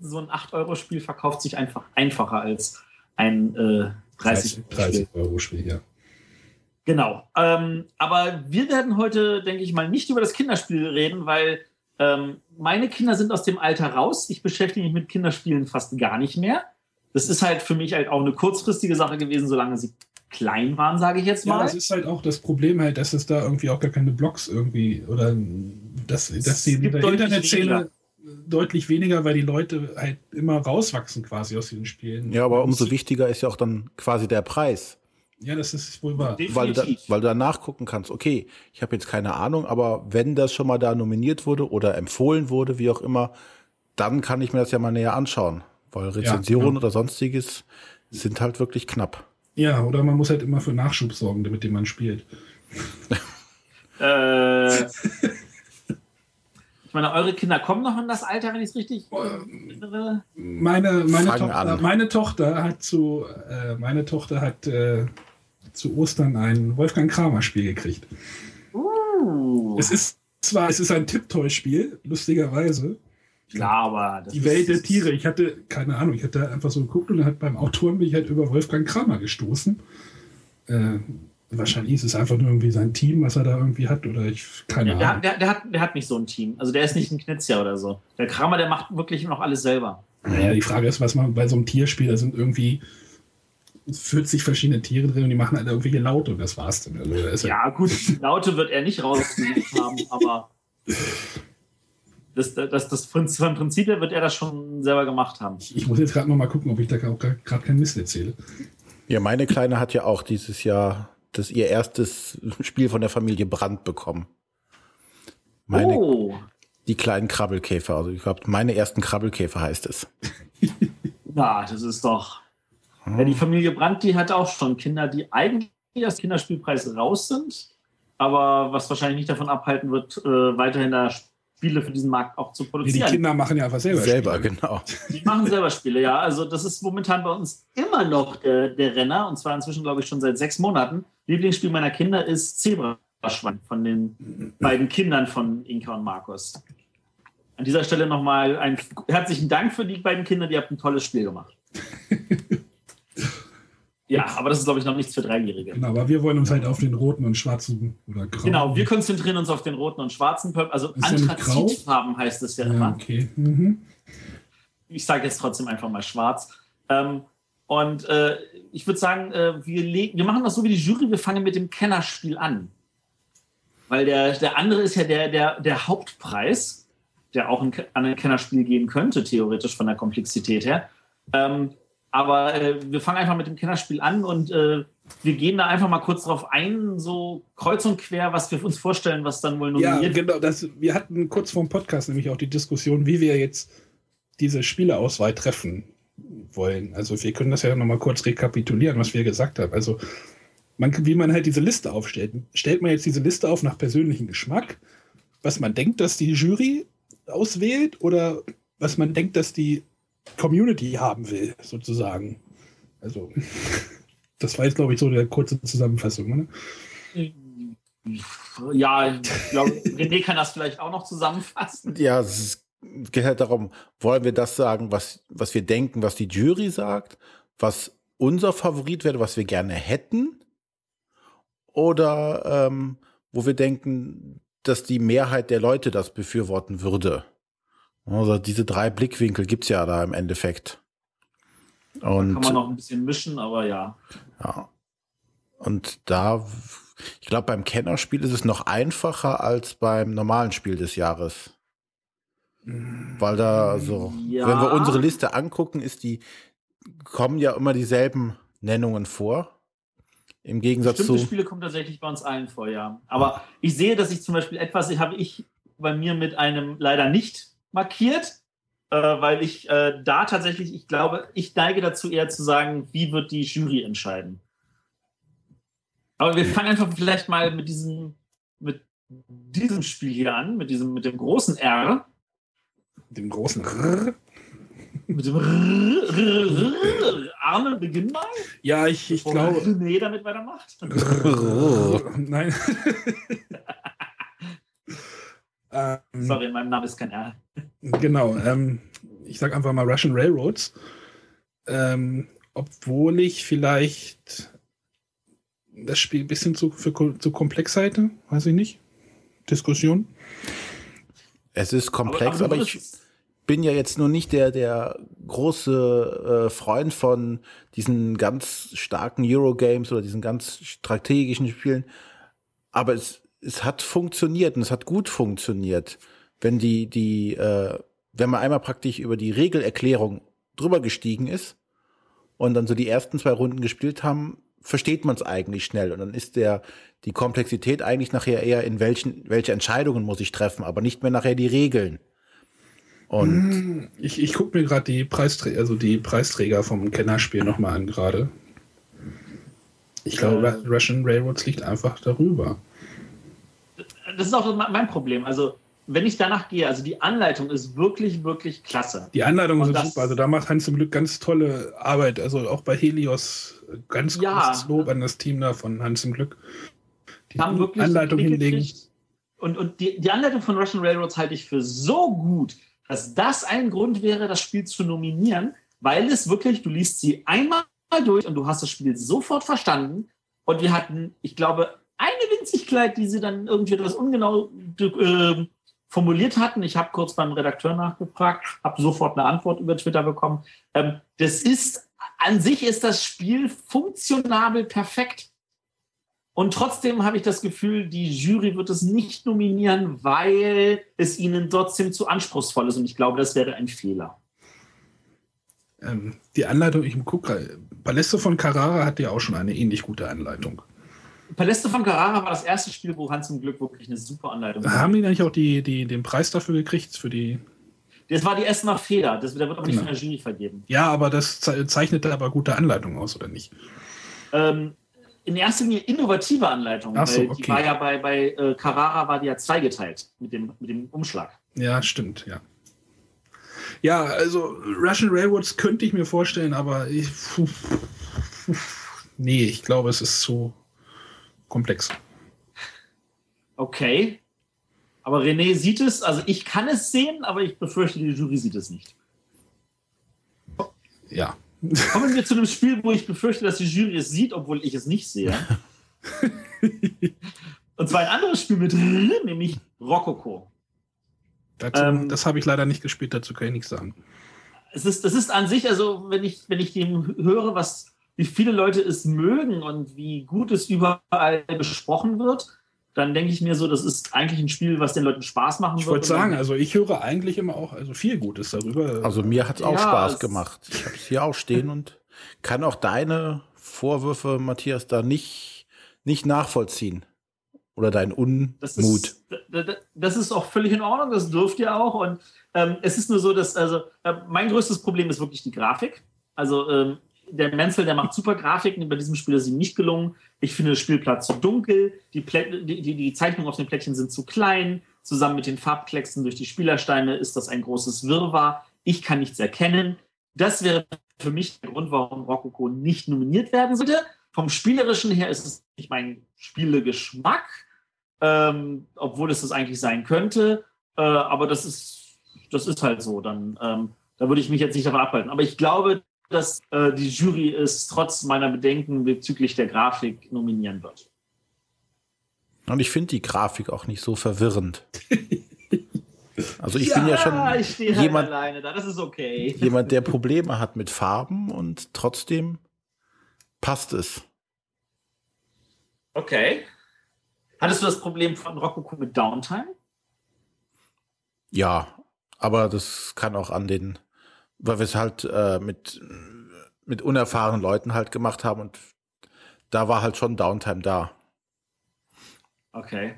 so ein 8-Euro-Spiel, verkauft sich einfach einfacher als ein äh, 30-Euro-Spiel. ja. Genau. Ähm, aber wir werden heute, denke ich mal, nicht über das Kinderspiel reden, weil Ähm, meine Kinder sind aus dem Alter raus. Ich beschäftige mich mit Kinderspielen fast gar nicht mehr. Das ist halt für mich halt auch eine kurzfristige Sache gewesen, solange sie klein waren, sage ich jetzt mal. Ja, das ist halt auch das Problem halt, dass es da irgendwie auch gar keine Blogs irgendwie oder dass, dass die Internetszene deutlich weniger, weil die Leute halt immer rauswachsen quasi aus diesen Spielen. Ja, aber umso wichtiger ist ja auch dann quasi der Preis. Ja, das ist wohl wahr. Weil du, da, weil du da nachgucken kannst, okay, ich habe jetzt keine Ahnung, aber wenn das schon mal da nominiert wurde oder empfohlen wurde, wie auch immer, dann kann ich mir das ja mal näher anschauen. Weil Rezensionen ja, genau. oder sonstiges sind halt wirklich knapp. Ja, oder man muss halt immer für Nachschub sorgen, mit dem man spielt. äh, ich meine, eure Kinder kommen noch in das Alter, wenn ich es richtig erinnere. Meine, meine, Tochter, meine Tochter hat zu, äh, meine Tochter hat äh, zu Ostern ein Wolfgang Kramer Spiel gekriegt. Uh. Es ist zwar, es ist ein Tipptoy-Spiel, lustigerweise. Ja, aber die Welt der Tiere. Ich hatte keine Ahnung. Ich hatte einfach so geguckt und hat beim Autoren bin ich halt über Wolfgang Kramer gestoßen. Äh, wahrscheinlich ist es einfach nur irgendwie sein Team, was er da irgendwie hat oder ich keine ja, Ahnung. Der, der, hat, der hat nicht so ein Team. Also der ist nicht ein Knizia oder so. Der Kramer, der macht wirklich noch alles selber. Naja, die Frage ist, was man bei so einem Tierspiel, da sind irgendwie 40 verschiedene Tiere drin und die machen halt irgendwelche Laute und das war's dann. Also, ja, gut, Laute wird er nicht rausgesucht haben, aber das, das, das vom Prinzip her wird er das schon selber gemacht haben. Ich muss jetzt gerade noch mal gucken, ob ich da auch gerade keinen Mist erzähle. Ja, meine Kleine hat ja auch dieses Jahr das ihr erstes Spiel von der Familie Brand bekommen. Meine, oh. Die kleinen Krabbelkäfer. Also ich glaube, meine ersten Krabbelkäfer heißt es. Na, das ist doch. Hm. Ja, die Familie Brandt, die hat auch schon Kinder, die eigentlich aus Kinderspielpreis raus sind, aber was wahrscheinlich nicht davon abhalten wird, äh, weiterhin da Spiele für diesen Markt auch zu produzieren. Die Kinder machen ja einfach selber Selber, Spiele. genau. Die machen selber Spiele, ja. Also das ist momentan bei uns immer noch der, der Renner und zwar inzwischen, glaube ich, schon seit sechs Monaten. Lieblingsspiel meiner Kinder ist Zebraschwein von den beiden Kindern von Inka und Markus. An dieser Stelle nochmal einen herzlichen Dank für die beiden Kinder, die haben ein tolles Spiel gemacht. Ja, aber das ist, glaube ich, noch nichts für Dreijährige. Genau, aber wir wollen uns halt auf den roten und schwarzen oder grauen. Genau, wir konzentrieren uns auf den roten und schwarzen Purple. Also Anthrazitfarben heißt es ja, ja immer. Okay. Mhm. Ich sage jetzt trotzdem einfach mal schwarz. Ähm, und äh, ich würde sagen, äh, wir, wir machen das so wie die Jury, wir fangen mit dem Kennerspiel an. Weil der, der andere ist ja der, der, der Hauptpreis, der auch an ein Kennerspiel gehen könnte, theoretisch von der Komplexität her. Ähm, aber äh, wir fangen einfach mit dem Kennerspiel an und äh, wir gehen da einfach mal kurz drauf ein, so kreuz und quer, was wir uns vorstellen, was dann wohl nominiert Ja, genau. Das, wir hatten kurz vor dem Podcast nämlich auch die Diskussion, wie wir jetzt diese Spieleauswahl treffen wollen. Also wir können das ja nochmal kurz rekapitulieren, was wir gesagt haben. Also man, wie man halt diese Liste aufstellt. Stellt man jetzt diese Liste auf nach persönlichem Geschmack, was man denkt, dass die Jury auswählt oder was man denkt, dass die Community haben will, sozusagen. Also, das war jetzt, glaube ich, so eine kurze Zusammenfassung, oder? Ja, ich glaube, René kann das vielleicht auch noch zusammenfassen. Ja, es geht halt darum, wollen wir das sagen, was, was wir denken, was die Jury sagt, was unser Favorit wäre, was wir gerne hätten? Oder ähm, wo wir denken, dass die Mehrheit der Leute das befürworten würde? Also diese drei Blickwinkel gibt es ja da im Endeffekt. Und, da kann man noch ein bisschen mischen, aber ja. Ja. Und da, ich glaube, beim Kennerspiel ist es noch einfacher als beim normalen Spiel des Jahres. Weil da, also, ja. wenn wir unsere Liste angucken, ist die, kommen ja immer dieselben Nennungen vor. Im Gegensatz Bestimmte zu. Spiele kommen tatsächlich bei uns allen vor, ja. Aber ich sehe, dass ich zum Beispiel etwas, habe ich bei mir mit einem leider nicht markiert, äh, weil ich äh, da tatsächlich, ich glaube, ich neige dazu eher zu sagen, wie wird die Jury entscheiden. Aber wir fangen einfach vielleicht mal mit diesem, mit diesem Spiel hier an, mit diesem, mit dem großen R. Dem großen R. Mit dem R, Arne, beginn mal. Ja, ich, ich glaube. René damit weitermacht. Nein. Ähm, Sorry, mein Name ist kein R. Genau, ähm, ich sage einfach mal Russian Railroads. Ähm, obwohl ich vielleicht das Spiel ein bisschen zu, für, zu komplex halte, weiß ich nicht. Diskussion. Es ist komplex, aber, aber, aber ich bin ja jetzt nur nicht der, der große äh, Freund von diesen ganz starken Eurogames oder diesen ganz strategischen Spielen. Aber es, es hat funktioniert und es hat gut funktioniert. Wenn die, die, äh, wenn man einmal praktisch über die Regelerklärung drüber gestiegen ist und dann so die ersten zwei Runden gespielt haben, versteht man es eigentlich schnell. Und dann ist der, die Komplexität eigentlich nachher eher in welchen, welche Entscheidungen muss ich treffen, aber nicht mehr nachher die Regeln. Und hm, ich, ich gucke mir gerade die Preisträger, also die Preisträger vom Kennerspiel nochmal an gerade. Ich glaube, äh, Russian Railroads liegt einfach darüber. Das ist auch mein Problem. Also, wenn ich danach gehe, also die Anleitung ist wirklich, wirklich klasse. Die Anleitung ist super. Also, da macht Hans zum Glück ganz tolle Arbeit. Also, auch bei Helios ganz ja, großes Lob an das Team da von Hans zum Glück. Die haben wirklich Anleitung hinlegen. Und, und die, die Anleitung von Russian Railroads halte ich für so gut dass das ein Grund wäre, das Spiel zu nominieren, weil es wirklich, du liest sie einmal durch und du hast das Spiel sofort verstanden. Und wir hatten, ich glaube, eine Winzigkeit, die sie dann irgendwie etwas ungenau äh, formuliert hatten. Ich habe kurz beim Redakteur nachgefragt, habe sofort eine Antwort über Twitter bekommen. Ähm, das ist, an sich ist das Spiel funktionabel perfekt. Und trotzdem habe ich das Gefühl, die Jury wird es nicht nominieren, weil es ihnen trotzdem zu anspruchsvoll ist. Und ich glaube, das wäre ein Fehler. Ähm, die Anleitung, ich gucke, Paläste von Carrara hat ja auch schon eine ähnlich gute Anleitung. Paläste von Carrara war das erste Spiel, wo Hans zum Glück wirklich eine super Anleitung hat. Haben die eigentlich auch die, die, den Preis dafür gekriegt? Für die das war die Essener Feder. Das, der wird aber nicht genau. von der Jury vergeben. Ja, aber das zeichnet aber gute Anleitung aus, oder nicht? Ähm, in erster Linie innovative Anleitung. Ach so, okay. Die war ja bei, bei äh, Carrara war die ja zweigeteilt mit dem, mit dem Umschlag. Ja, stimmt, ja. Ja, also Russian Railroads könnte ich mir vorstellen, aber ich, nee, ich glaube, es ist zu komplex. Okay. Aber René sieht es, also ich kann es sehen, aber ich befürchte, die Jury sieht es nicht. Ja, Kommen wir zu einem Spiel, wo ich befürchte, dass die Jury es sieht, obwohl ich es nicht sehe. Und zwar ein anderes Spiel mit R, nämlich Rococo. Dazu, ähm, das habe ich leider nicht gespielt, dazu kann ich nichts sagen. Es ist, das ist an sich, also wenn ich, wenn ich dem höre, was, wie viele Leute es mögen und wie gut es überall besprochen wird, dann denke ich mir so, das ist eigentlich ein Spiel, was den Leuten Spaß machen ich wird. Ich wollte sagen, also ich höre eigentlich immer auch also viel Gutes darüber. Also mir hat es auch ja, Spaß gemacht. Ich habe es hier auch stehen und kann auch deine Vorwürfe, Matthias, da nicht, nicht nachvollziehen. Oder dein Unmut. Das ist, das ist auch völlig in Ordnung, das dürft ihr auch. Und ähm, es ist nur so, dass, also äh, mein größtes Problem ist wirklich die Grafik. Also ähm, der Menzel, der macht super Grafiken. Bei diesem Spiel ist ihm nicht gelungen. Ich finde das Spielplatz zu dunkel. Die, Plä die, die, die Zeichnungen auf den Plättchen sind zu klein. Zusammen mit den Farbklecksen durch die Spielersteine ist das ein großes Wirrwarr. Ich kann nichts erkennen. Das wäre für mich der Grund, warum Rococo nicht nominiert werden sollte. Vom Spielerischen her ist es nicht mein Spielegeschmack, ähm, obwohl es das eigentlich sein könnte. Äh, aber das ist, das ist halt so. Dann, ähm, da würde ich mich jetzt nicht davon abhalten. Aber ich glaube, dass äh, die Jury es trotz meiner Bedenken bezüglich der Grafik nominieren wird. Und ich finde die Grafik auch nicht so verwirrend. Also ich ja, bin ja schon halt jemand, alleine da. Das ist okay. jemand, der Probleme hat mit Farben und trotzdem passt es. Okay. Hattest du das Problem von Rococo mit Downtime? Ja, aber das kann auch an den weil wir es halt äh, mit, mit unerfahrenen Leuten halt gemacht haben und da war halt schon Downtime da. Okay.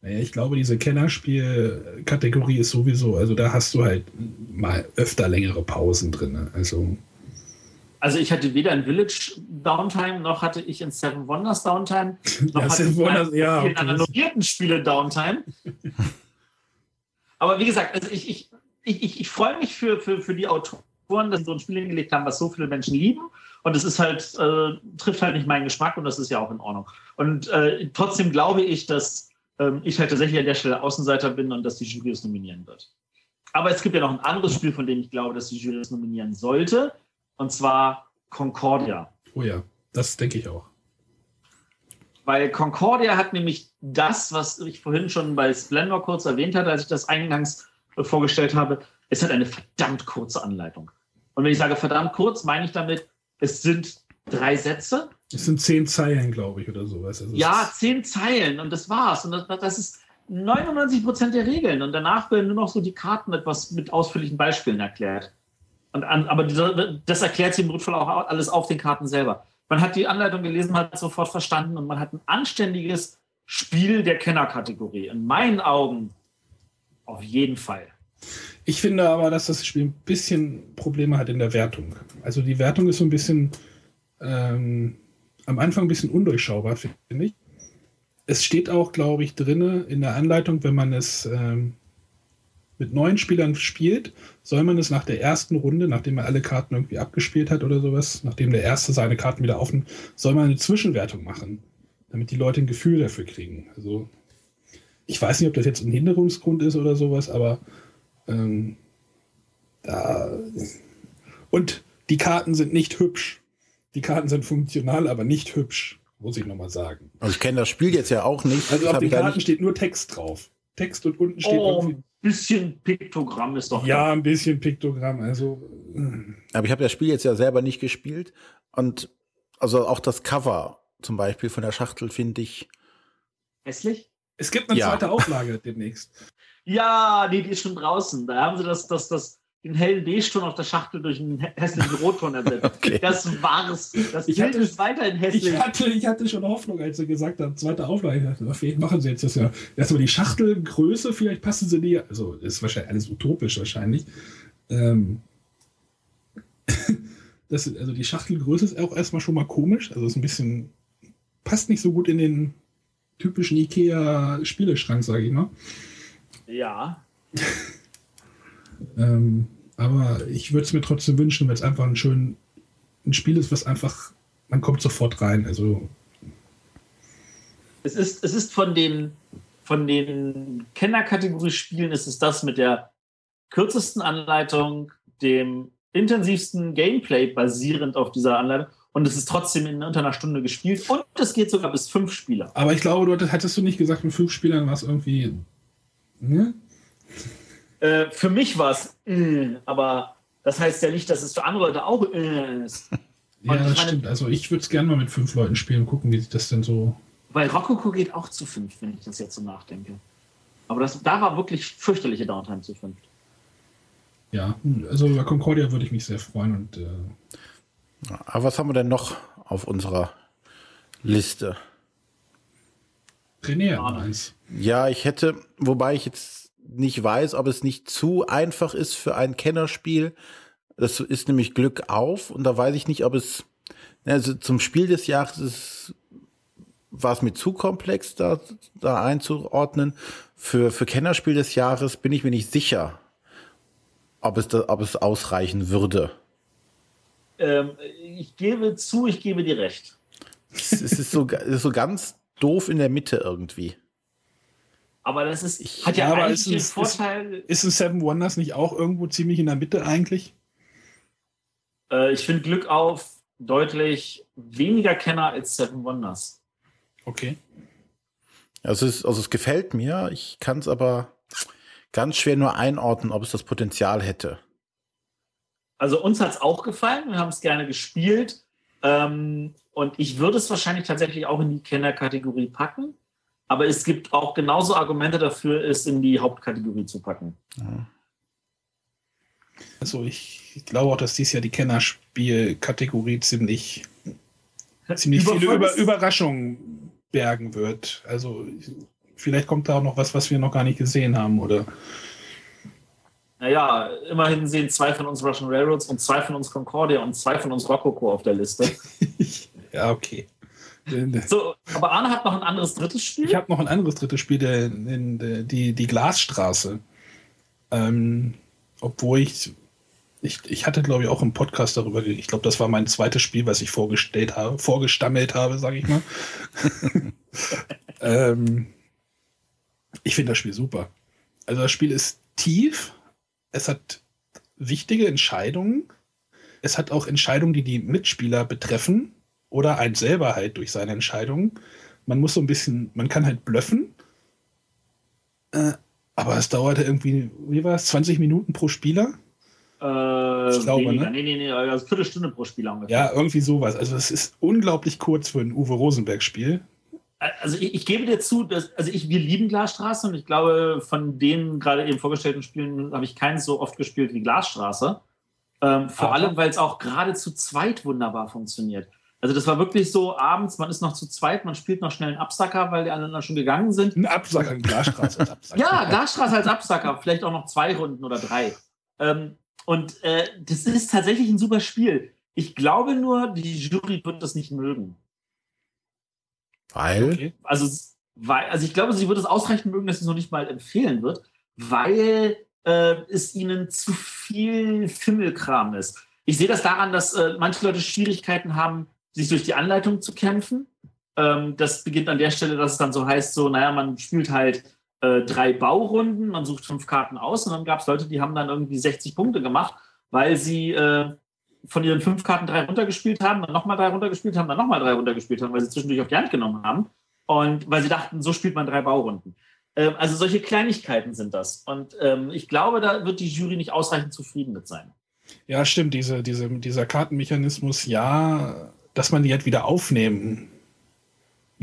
Naja, ich glaube, diese Kennerspiel-Kategorie ist sowieso, also da hast du halt mal öfter längere Pausen drin. Also. Also ich hatte weder in Village Downtime, noch hatte ich in Seven Wonders Downtime, noch ja, hatte ich Wonders, in ja, okay. anderen Spiele Downtime. Aber wie gesagt, also ich, ich, ich, ich, ich freue mich für, für, für die Autoren, dass sie so ein Spiel hingelegt haben, was so viele Menschen lieben. Und es ist halt, äh, trifft halt nicht meinen Geschmack und das ist ja auch in Ordnung. Und äh, trotzdem glaube ich, dass ähm, ich halt tatsächlich an der Stelle Außenseiter bin und dass die Jury es nominieren wird. Aber es gibt ja noch ein anderes Spiel, von dem ich glaube, dass die Jury es nominieren sollte. Und zwar Concordia. Oh ja, das denke ich auch. Weil Concordia hat nämlich das, was ich vorhin schon bei Splendor kurz erwähnt hatte, als ich das eingangs vorgestellt habe, es hat eine verdammt kurze Anleitung. Und wenn ich sage verdammt kurz, meine ich damit, es sind drei Sätze. Es sind zehn Zeilen, glaube ich, oder sowas. Also ja, zehn Zeilen und das war's. Und das, das ist 99 Prozent der Regeln. Und danach werden nur noch so die Karten etwas mit ausführlichen Beispielen erklärt. Und an, aber das erklärt sie im Notfall auch alles auf den Karten selber. Man hat die Anleitung gelesen, man hat sofort verstanden und man hat ein anständiges Spiel der Kennerkategorie. In meinen Augen auf jeden Fall. Ich finde aber, dass das Spiel ein bisschen Probleme hat in der Wertung. Also die Wertung ist so ein bisschen ähm, am Anfang ein bisschen undurchschaubar, finde ich. Es steht auch, glaube ich, drin in der Anleitung, wenn man es ähm, mit neuen Spielern spielt, soll man es nach der ersten Runde, nachdem er alle Karten irgendwie abgespielt hat oder sowas, nachdem der Erste seine Karten wieder offen, soll man eine Zwischenwertung machen, damit die Leute ein Gefühl dafür kriegen. Also ich weiß nicht, ob das jetzt ein Hinderungsgrund ist oder sowas, aber ähm, da und die Karten sind nicht hübsch. Die Karten sind funktional, aber nicht hübsch, muss ich nochmal sagen. Also ich kenne das Spiel jetzt ja auch nicht. Also auf den Karten steht nur Text drauf. Text und unten steht oh, irgendwie. Ein bisschen Piktogramm ist doch. Ja, da. ein bisschen Piktogramm. Also. Äh. Aber ich habe das Spiel jetzt ja selber nicht gespielt. Und also auch das Cover zum Beispiel von der Schachtel finde ich. Hässlich? Es gibt eine ja. zweite Auflage demnächst. Ja, nee, die ist schon draußen. Da haben sie das, das, das, den hellen Beige-Ton auf der Schachtel durch einen hässlichen Rotton ersetzt. Okay. Das war's. Das ich Bild ist weiterhin hässlich. Ich hatte, ich hatte schon Hoffnung, als sie gesagt haben, zweite Auflage. Ich dachte, vielleicht machen sie jetzt das ja. Erstmal die Schachtelgröße, vielleicht passen sie die. Also, ist wahrscheinlich alles utopisch wahrscheinlich. Ähm, das, also, die Schachtelgröße ist auch erstmal schon mal komisch. Also, ist ein bisschen. Passt nicht so gut in den typischen IKEA-Spieleschrank, sage ich mal. Ja. ähm, aber ich würde es mir trotzdem wünschen, weil es einfach ein schön ein Spiel ist, was einfach, man kommt sofort rein. Also es ist, es ist von den von den Kennerkategorie-Spielen ist es das mit der kürzesten Anleitung, dem intensivsten Gameplay basierend auf dieser Anleitung und es ist trotzdem in unter einer Stunde gespielt und es geht sogar bis fünf Spieler. Aber ich glaube, du hattest du nicht gesagt, mit fünf Spielern war es irgendwie. Ne? Äh, für mich war es, äh, aber das heißt ja nicht, dass es für andere Leute auch äh, ist. ja, das stimmt. Also ich würde es gerne mal mit fünf Leuten spielen und gucken, wie sich das denn so. Weil Rococo geht auch zu fünf, wenn ich das jetzt so nachdenke. Aber das, da war wirklich fürchterliche Downtime zu fünf. Ja, also über Concordia würde ich mich sehr freuen und äh, aber was haben wir denn noch auf unserer Liste? René Ja, ich hätte, wobei ich jetzt nicht weiß, ob es nicht zu einfach ist für ein Kennerspiel. Das ist nämlich Glück auf und da weiß ich nicht, ob es also zum Spiel des Jahres ist, war es mir zu komplex, da, da einzuordnen. Für, für Kennerspiel des Jahres bin ich mir nicht sicher, ob es, da, ob es ausreichen würde. Ähm, ich gebe zu, ich gebe dir recht. Es ist so, es ist so ganz doof in der Mitte irgendwie. Aber das ist, ich, hat ja, ja eigentlich den Vorteil. Ist, ist ein Seven Wonders nicht auch irgendwo ziemlich in der Mitte eigentlich? Äh, ich finde Glück auf deutlich weniger Kenner als Seven Wonders. Okay. Also es, also es gefällt mir, ich kann es aber ganz schwer nur einordnen, ob es das Potenzial hätte. Also uns hat es auch gefallen, wir haben es gerne gespielt. Ähm, und ich würde es wahrscheinlich tatsächlich auch in die Kennerkategorie packen. Aber es gibt auch genauso Argumente dafür, es in die Hauptkategorie zu packen. Also ich, ich glaube auch, dass dies Jahr die Kennerspielkategorie ziemlich, ziemlich viele Über Überraschungen bergen wird. Also vielleicht kommt da auch noch was, was wir noch gar nicht gesehen haben oder naja, immerhin sehen zwei von uns Russian Railroads und zwei von uns Concordia und zwei von uns Rococo auf der Liste. ja, okay. So, aber Arne hat noch ein anderes drittes Spiel. Ich habe noch ein anderes drittes Spiel, der, der, die, die Glasstraße. Ähm, obwohl ich, ich, ich hatte, glaube ich, auch im Podcast darüber, ich glaube, das war mein zweites Spiel, was ich vorgestellt habe, vorgestammelt habe, sage ich mal. ähm, ich finde das Spiel super. Also das Spiel ist tief, es hat wichtige Entscheidungen. Es hat auch Entscheidungen, die die Mitspieler betreffen oder einen selber halt durch seine Entscheidungen. man muss so ein bisschen, man kann halt blöffen. Äh, aber es dauerte irgendwie, wie war es, 20 Minuten pro Spieler? Äh, ich glaube, weniger. ne? Nee, nee, nee, also Viertelstunde pro Spieler ungefähr. Ja, irgendwie sowas. Also es ist unglaublich kurz für ein Uwe Rosenberg-Spiel. Also ich, ich, gebe dir zu, dass, also ich, wir lieben Glasstraße und ich glaube, von den gerade eben vorgestellten Spielen habe ich keins so oft gespielt wie Glasstraße. Ähm, vor Aber. allem, weil es auch gerade zu zweit wunderbar funktioniert. Also das war wirklich so, abends, man ist noch zu zweit, man spielt noch schnell einen Absacker, weil die anderen schon gegangen sind. Ein Absacker, ein Glasstraße als Absacker. ja, Glasstraße als Absacker, vielleicht auch noch zwei Runden oder drei. Ähm, und äh, das ist tatsächlich ein super Spiel. Ich glaube nur, die Jury wird das nicht mögen. Weil? Okay. Also, weil, also ich glaube, sie wird es ausreichend mögen, dass sie es noch nicht mal empfehlen wird, weil äh, es ihnen zu viel Fimmelkram ist. Ich sehe das daran, dass äh, manche Leute Schwierigkeiten haben, sich durch die Anleitung zu kämpfen. Ähm, das beginnt an der Stelle, dass es dann so heißt, so, naja, man spielt halt äh, drei Baurunden, man sucht fünf Karten aus und dann gab es Leute, die haben dann irgendwie 60 Punkte gemacht, weil sie äh, von ihren fünf Karten drei runtergespielt haben, dann nochmal drei runtergespielt haben, dann nochmal drei runtergespielt haben, weil sie zwischendurch auf die Hand genommen haben und weil sie dachten, so spielt man drei Baurunden. Ähm, also solche Kleinigkeiten sind das. Und ähm, ich glaube, da wird die Jury nicht ausreichend zufrieden mit sein. Ja, stimmt. Diese, diese, dieser Kartenmechanismus, ja, dass man die halt wieder aufnehmen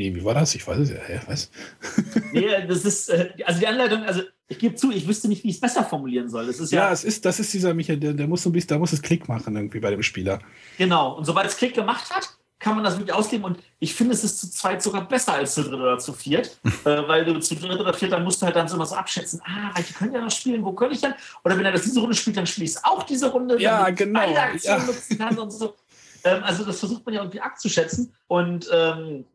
Nee, wie war das? Ich weiß es ja. Hä, was? nee, das ist, äh, also die Anleitung, also ich gebe zu, ich wüsste nicht, wie ich es besser formulieren soll. Das ist ja, ja, es ist, das ist dieser Michael, der, der muss so ein bisschen, da muss es Klick machen irgendwie bei dem Spieler. Genau. Und sobald es Klick gemacht hat, kann man das wirklich ausleben. Und ich finde, es ist zu zweit sogar besser als zu dritt oder zu viert. äh, weil du zu dritt oder viert, dann musst du halt dann so immer so abschätzen, ah, welche können ja noch spielen, wo könnte ich dann? Oder wenn er das diese Runde spielt, dann spiele ich auch diese Runde. Ja, genau. Beide Aktionen ja. nutzen kann und so. Ähm, also das versucht man ja irgendwie abzuschätzen. Und ähm,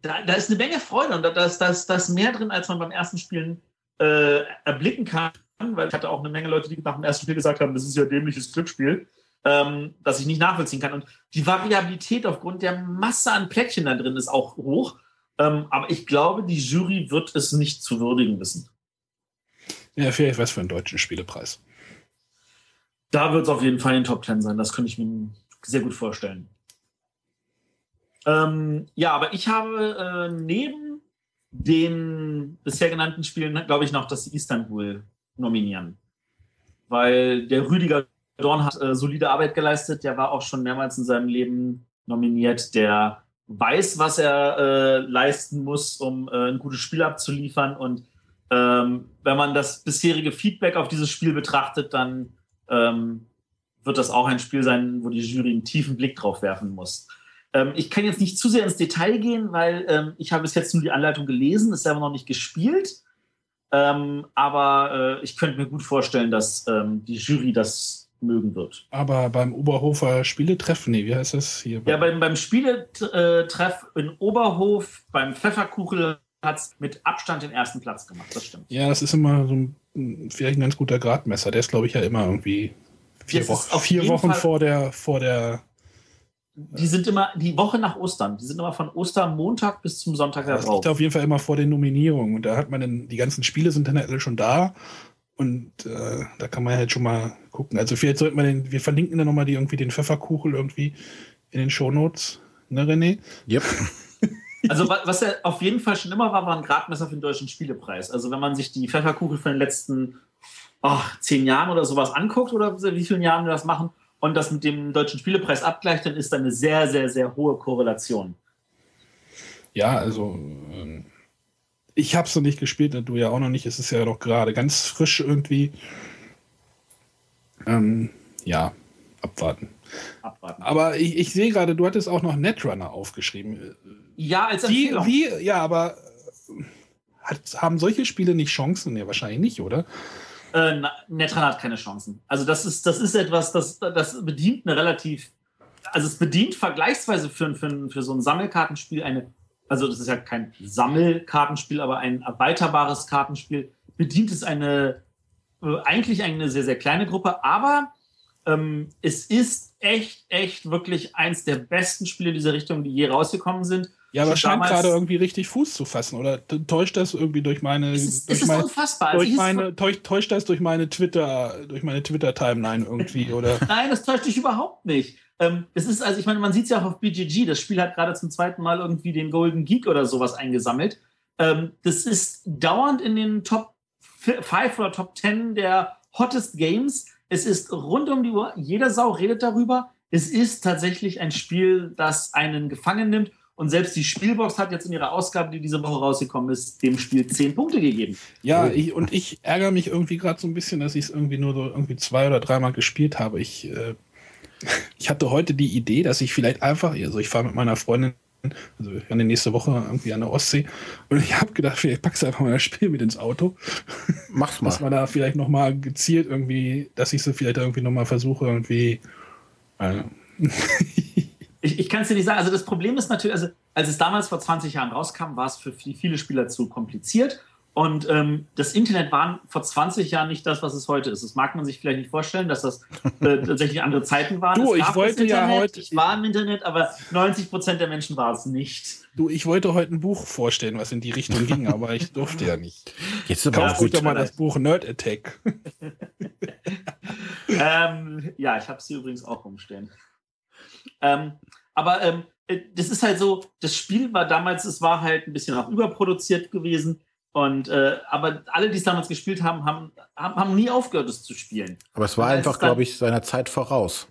da, da ist eine Menge Freude und da, da, ist, da, ist, da ist mehr drin, als man beim ersten Spielen äh, erblicken kann, weil ich hatte auch eine Menge Leute, die nach dem ersten Spiel gesagt haben, das ist ja dämliches Glücksspiel, ähm, dass ich nicht nachvollziehen kann. Und die Variabilität aufgrund der Masse an Plättchen da drin ist auch hoch. Ähm, aber ich glaube, die Jury wird es nicht zu würdigen wissen. Ja, vielleicht was für einen deutschen Spielepreis. Da wird es auf jeden Fall in den Top Ten sein. Das könnte ich mir sehr gut vorstellen. Ähm, ja, aber ich habe äh, neben den bisher genannten Spielen, glaube ich, noch das Istanbul nominieren. Weil der Rüdiger Dorn hat äh, solide Arbeit geleistet. Der war auch schon mehrmals in seinem Leben nominiert. Der weiß, was er äh, leisten muss, um äh, ein gutes Spiel abzuliefern. Und ähm, wenn man das bisherige Feedback auf dieses Spiel betrachtet, dann ähm, wird das auch ein Spiel sein, wo die Jury einen tiefen Blick drauf werfen muss. Ähm, ich kann jetzt nicht zu sehr ins Detail gehen, weil ähm, ich habe bis jetzt nur die Anleitung gelesen, ist selber noch nicht gespielt. Ähm, aber äh, ich könnte mir gut vorstellen, dass ähm, die Jury das mögen wird. Aber beim Oberhofer Spieletreff, nee, wie heißt das hier? Ja, beim, beim Spieletreff in Oberhof, beim Pfefferkuchel hat es mit Abstand den ersten Platz gemacht, das stimmt. Ja, das ist immer so ein, vielleicht ein ganz guter Gradmesser. Der ist, glaube ich, ja immer irgendwie vier, Wochen, vier Wochen vor der, vor der die sind immer die Woche nach Ostern. Die sind immer von Ostermontag bis zum Sonntag darauf. Das liegt auf jeden Fall immer vor den Nominierungen. Und da hat man dann, die ganzen Spiele sind dann alle schon da. Und äh, da kann man halt schon mal gucken. Also vielleicht sollten wir den, wir verlinken dann nochmal die irgendwie den Pfefferkuchel irgendwie in den Shownotes. Ne, René? Yep. Also was ja auf jeden Fall schon immer war, war ein Gradmesser für den deutschen Spielepreis. Also wenn man sich die Pfefferkuchel von den letzten oh, zehn Jahren oder sowas anguckt oder wie vielen Jahren wir das machen, und das mit dem Deutschen Spielepreis abgleicht, dann ist da eine sehr, sehr, sehr hohe Korrelation. Ja, also ähm, ich habe es noch nicht gespielt, du ja auch noch nicht. Es ist ja noch gerade ganz frisch irgendwie. Ähm, ja, abwarten. abwarten. Aber ich, ich sehe gerade, du hattest auch noch Netrunner aufgeschrieben. Ja, als Die, wie, Ja, aber hat, haben solche Spiele nicht Chancen? Ja, wahrscheinlich nicht, oder? Äh, Netran hat keine Chancen. Also das ist, das ist etwas, das, das bedient eine relativ, also es bedient vergleichsweise für, für, für so ein Sammelkartenspiel eine, also das ist ja kein Sammelkartenspiel, aber ein erweiterbares Kartenspiel, bedient es eine, äh, eigentlich eine sehr, sehr kleine Gruppe, aber ähm, es ist echt, echt wirklich eins der besten Spiele dieser Richtung, die je rausgekommen sind. Ja, aber scheint gerade irgendwie richtig Fuß zu fassen. Oder täuscht das irgendwie durch meine. Es ist, durch meine, unfassbar. Durch meine, täuscht, täuscht das durch meine Twitter, durch meine Twitter-Timeline irgendwie, oder? Nein, das täuscht dich überhaupt nicht. ähm, es ist, also ich meine, man sieht es ja auch auf BGG, das Spiel hat gerade zum zweiten Mal irgendwie den Golden Geek oder sowas eingesammelt. Ähm, das ist dauernd in den Top 5 oder Top 10 der hottest Games. Es ist rund um die Uhr, jeder Sau redet darüber. Es ist tatsächlich ein Spiel, das einen gefangen nimmt. Und selbst die Spielbox hat jetzt in ihrer Ausgabe, die diese Woche rausgekommen ist, dem Spiel 10 Punkte gegeben. Ja, ich, und ich ärgere mich irgendwie gerade so ein bisschen, dass ich es irgendwie nur so irgendwie zwei oder dreimal gespielt habe. Ich, äh, ich hatte heute die Idee, dass ich vielleicht einfach, also ich fahre mit meiner Freundin, also wir werden nächste Woche irgendwie an der Ostsee, und ich habe gedacht, vielleicht packst du einfach mal das Spiel mit ins Auto. Mach's mal. Dass man da vielleicht noch mal gezielt irgendwie, dass ich so vielleicht irgendwie noch mal versuche, irgendwie. Äh, ich, ich kann es dir nicht sagen. Also das Problem ist natürlich, also als es damals vor 20 Jahren rauskam, war es für viele Spieler zu kompliziert. Und ähm, das Internet war vor 20 Jahren nicht das, was es heute ist. Das mag man sich vielleicht nicht vorstellen, dass das äh, tatsächlich andere Zeiten waren. Du, ich wollte ja heute. Ich war im Internet, aber 90 Prozent der Menschen war es nicht. Du, ich wollte heute ein Buch vorstellen, was in die Richtung ging, aber ich durfte ja nicht. Jetzt aber Kauf gut doch mal das Buch Nerd Attack. ähm, ja, ich habe es hier übrigens auch rumstehen. Ähm, aber ähm, äh, das ist halt so, das Spiel war damals, es war halt ein bisschen auch überproduziert gewesen. Und äh, aber alle, die es damals gespielt haben, haben, haben, haben nie aufgehört, es zu spielen. Aber es war einfach, glaube ich, seiner Zeit voraus.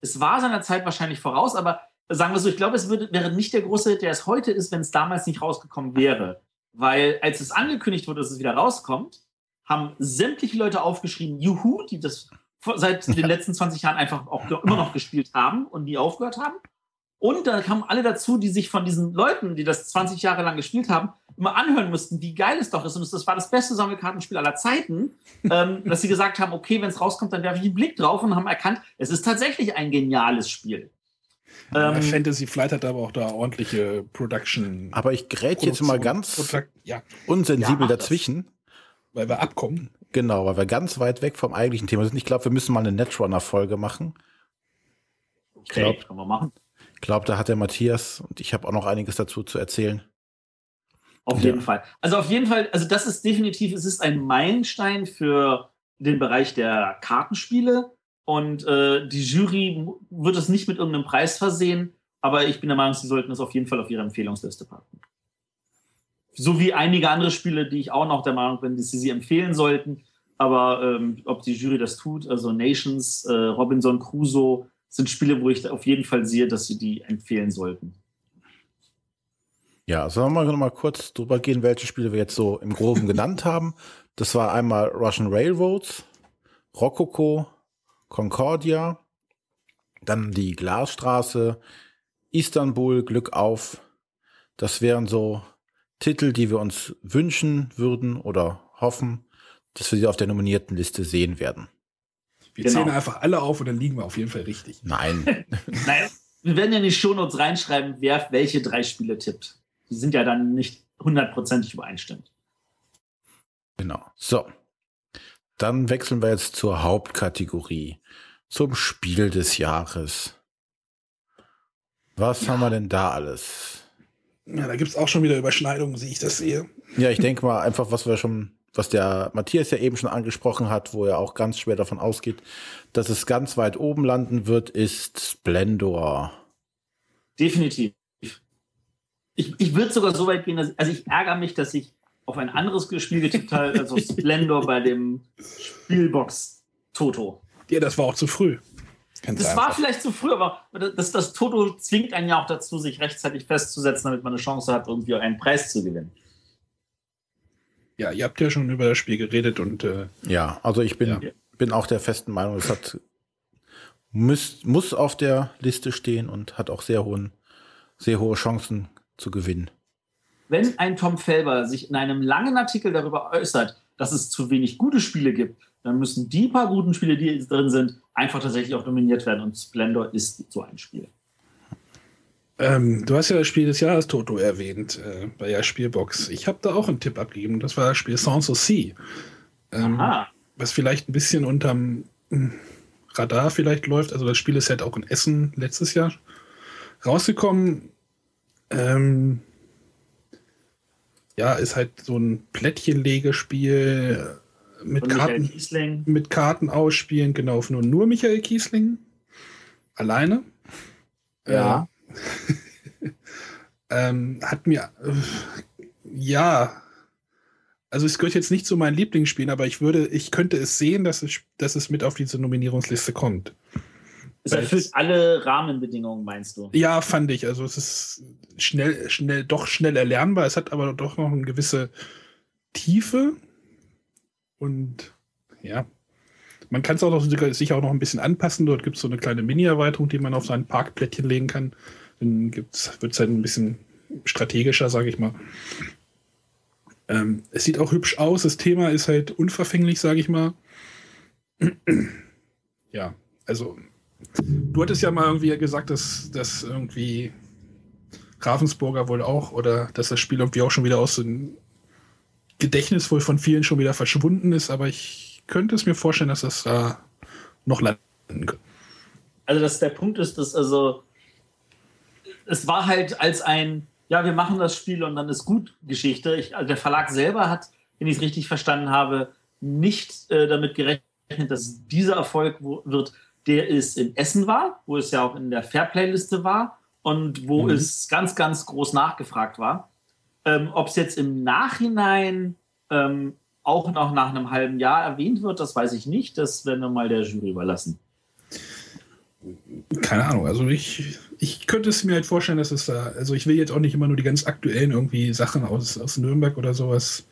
Es war seiner Zeit wahrscheinlich voraus, aber sagen wir so, ich glaube, es würde, wäre nicht der große Hit, der es heute ist, wenn es damals nicht rausgekommen wäre. Weil als es angekündigt wurde, dass es wieder rauskommt, haben sämtliche Leute aufgeschrieben, Juhu, die das seit den letzten 20 Jahren einfach auch immer noch gespielt haben und nie aufgehört haben. Und da kamen alle dazu, die sich von diesen Leuten, die das 20 Jahre lang gespielt haben, immer anhören mussten, wie geil es doch ist. Und das war das beste Sammelkartenspiel aller Zeiten, ähm, dass sie gesagt haben, okay, wenn es rauskommt, dann werfe ich einen Blick drauf und haben erkannt, es ist tatsächlich ein geniales Spiel. Ähm, Fantasy Flight hat aber auch da ordentliche Production. Aber ich gerät jetzt mal ganz Produkt, ja. unsensibel ja, dazwischen. Das. Weil wir abkommen. Genau, weil wir ganz weit weg vom eigentlichen Thema sind. Ich glaube, wir müssen mal eine Netrunner-Folge machen. Okay, ich glaube, können wir machen. Ich glaube, da hat der Matthias und ich habe auch noch einiges dazu zu erzählen. Auf jeden Fall. Also auf jeden Fall, also das ist definitiv, es ist ein Meilenstein für den Bereich der Kartenspiele und äh, die Jury wird es nicht mit irgendeinem Preis versehen, aber ich bin der Meinung, sie sollten es auf jeden Fall auf ihre Empfehlungsliste packen. So wie einige andere Spiele, die ich auch noch der Meinung bin, dass sie sie empfehlen sollten. Aber ähm, ob die Jury das tut, also Nations, äh, Robinson Crusoe, sind Spiele, wo ich auf jeden Fall sehe, dass sie die empfehlen sollten. Ja, sollen wir mal, mal kurz drüber gehen, welche Spiele wir jetzt so im Groben genannt haben. Das war einmal Russian Railroads, Rococo, Concordia, dann die Glasstraße, Istanbul, Glück auf. Das wären so Titel, die wir uns wünschen würden oder hoffen, dass wir sie auf der nominierten Liste sehen werden. Wir genau. zählen einfach alle auf und dann liegen wir auf jeden Fall richtig. Nein. Nein, wir werden ja in die Shownotes reinschreiben, wer welche drei Spiele tippt. Die sind ja dann nicht hundertprozentig übereinstimmend. Genau. So. Dann wechseln wir jetzt zur Hauptkategorie. Zum Spiel des Jahres. Was ja. haben wir denn da alles? Ja, da gibt es auch schon wieder Überschneidungen, wie ich das sehe. Ja, ich denke mal einfach, was wir schon was der Matthias ja eben schon angesprochen hat, wo er auch ganz schwer davon ausgeht, dass es ganz weit oben landen wird, ist Splendor. Definitiv. Ich, ich würde sogar so weit gehen, dass, also ich ärgere mich, dass ich auf ein anderes Spiel getippt habe, als auf Splendor bei dem Spielbox Toto. Ja, das war auch zu früh. Das einfach. war vielleicht zu früh, aber das, das Toto zwingt einen ja auch dazu, sich rechtzeitig festzusetzen, damit man eine Chance hat, irgendwie einen Preis zu gewinnen. Ja, ihr habt ja schon über das Spiel geredet und äh, ja, also ich bin, ja. bin auch der festen Meinung, es hat muss, muss auf der Liste stehen und hat auch sehr hohen, sehr hohe Chancen zu gewinnen. Wenn ein Tom Felber sich in einem langen Artikel darüber äußert, dass es zu wenig gute Spiele gibt, dann müssen die paar guten Spiele, die drin sind, einfach tatsächlich auch nominiert werden. Und Splendor ist so ein Spiel. Ähm, du hast ja das Spiel des Jahres Toto erwähnt äh, bei der Spielbox. Ich habe da auch einen Tipp abgegeben. Das war das Spiel Sans Souci. Ähm, was vielleicht ein bisschen unterm hm, Radar vielleicht läuft. Also das Spiel ist halt auch in Essen letztes Jahr rausgekommen. Ähm, ja, ist halt so ein Plättchenlegespiel mit Karten, mit Karten ausspielen, genau, nur, nur Michael Kiesling alleine. Ja. Äh, ähm, hat mir, äh, ja, also es gehört jetzt nicht zu meinen Lieblingsspielen, aber ich würde, ich könnte es sehen, dass es, dass es mit auf diese Nominierungsliste kommt. Es erfüllt alle Rahmenbedingungen, meinst du? Ja, fand ich. Also es ist schnell, schnell, doch schnell erlernbar. Es hat aber doch noch eine gewisse Tiefe. Und ja, man kann es auch noch sicher auch noch ein bisschen anpassen. Dort gibt es so eine kleine Mini-Erweiterung, die man auf sein Parkplättchen legen kann. Dann wird es halt ein bisschen strategischer, sage ich mal. Ähm, es sieht auch hübsch aus. Das Thema ist halt unverfänglich, sage ich mal. ja, also du hattest ja mal irgendwie gesagt, dass, dass irgendwie Ravensburger wohl auch oder dass das Spiel irgendwie auch schon wieder aus dem Gedächtnis wohl von vielen schon wieder verschwunden ist, aber ich könnte es mir vorstellen, dass das da noch landen könnte. Also, dass der Punkt ist, dass also es war halt als ein, ja, wir machen das Spiel und dann ist gut Geschichte. Ich, also der Verlag selber hat, wenn ich es richtig verstanden habe, nicht äh, damit gerechnet, dass dieser Erfolg wird, der es in Essen war, wo es ja auch in der Fairplay-Liste war und wo mhm. es ganz, ganz groß nachgefragt war. Ähm, Ob es jetzt im Nachhinein ähm, auch noch nach einem halben Jahr erwähnt wird, das weiß ich nicht. Das werden wir mal der Jury überlassen. Keine Ahnung. Also ich, ich könnte es mir halt vorstellen, dass es da, also ich will jetzt auch nicht immer nur die ganz aktuellen irgendwie Sachen aus, aus Nürnberg oder sowas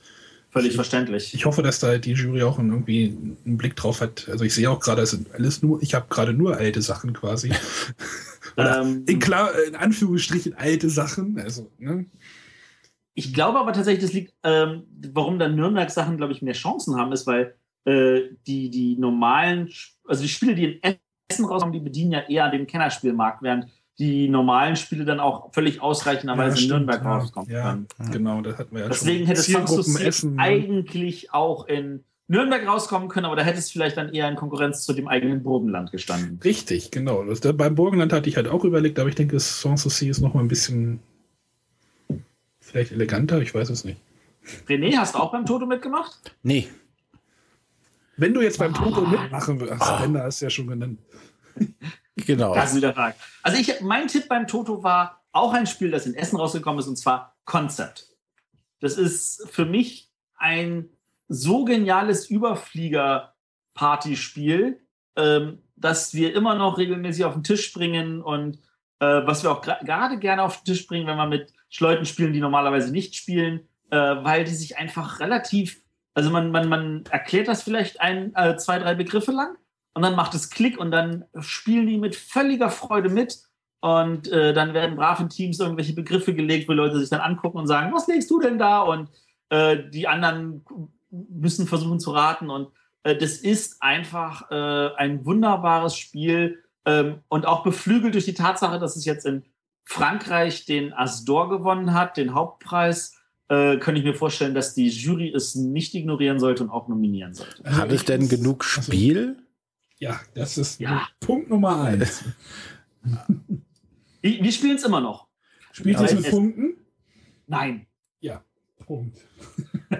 Völlig ich, verständlich. Ich hoffe, dass da die Jury auch irgendwie einen Blick drauf hat. Also ich sehe auch gerade, es sind alles nur, ich habe gerade nur alte Sachen quasi. ähm, in, klar, in Anführungsstrichen alte Sachen. Also, ne? Ich glaube aber tatsächlich, das liegt, ähm, warum dann Nürnberg-Sachen, glaube ich, mehr Chancen haben, ist, weil äh, die, die normalen, also die Spiele, die in Essen rauskommen, die bedienen ja eher den Kennerspielmarkt, während die normalen Spiele dann auch völlig ausreichenderweise ja, in Nürnberg ja, rauskommen ja, können. Genau, das hatten wir ja Deswegen schon. Deswegen hätte Essen, ne? eigentlich auch in Nürnberg rauskommen können, aber da hätte es vielleicht dann eher in Konkurrenz zu dem eigenen Burgenland gestanden. Richtig, genau. Das, da, beim Burgenland hatte ich halt auch überlegt, aber ich denke, Sans Souci ist noch mal ein bisschen vielleicht eleganter, ich weiß es nicht. René, hast du auch beim Toto mitgemacht? Nee. Wenn du jetzt beim Toto mitmachen würdest, oh. Bender hast du ja schon genannt. Genau. Das ist wieder Frage. Also ich, mein Tipp beim Toto war auch ein Spiel, das in Essen rausgekommen ist, und zwar Concept. Das ist für mich ein so geniales Überflieger-Partyspiel, ähm, dass wir immer noch regelmäßig auf den Tisch bringen und äh, was wir auch gerade gerne auf den Tisch bringen, wenn wir mit Leuten spielen, die normalerweise nicht spielen, äh, weil die sich einfach relativ, also man, man, man erklärt das vielleicht ein, äh, zwei, drei Begriffe lang und dann macht es Klick und dann spielen die mit völliger Freude mit. Und äh, dann werden brav in Teams irgendwelche Begriffe gelegt, wo Leute sich dann angucken und sagen, was legst du denn da? Und äh, die anderen müssen versuchen zu raten. Und äh, das ist einfach äh, ein wunderbares Spiel ähm, und auch beflügelt durch die Tatsache, dass es jetzt in Frankreich den Asdor gewonnen hat, den Hauptpreis. Äh, könnte ich mir vorstellen, dass die Jury es nicht ignorieren sollte und auch nominieren sollte. Hat es denn genug Spiel? Ja, das ist ja. Punkt Nummer eins. wir, wir spielen es immer noch. Spielt ihr es mit Punkten? Nein. Ja, Punkt.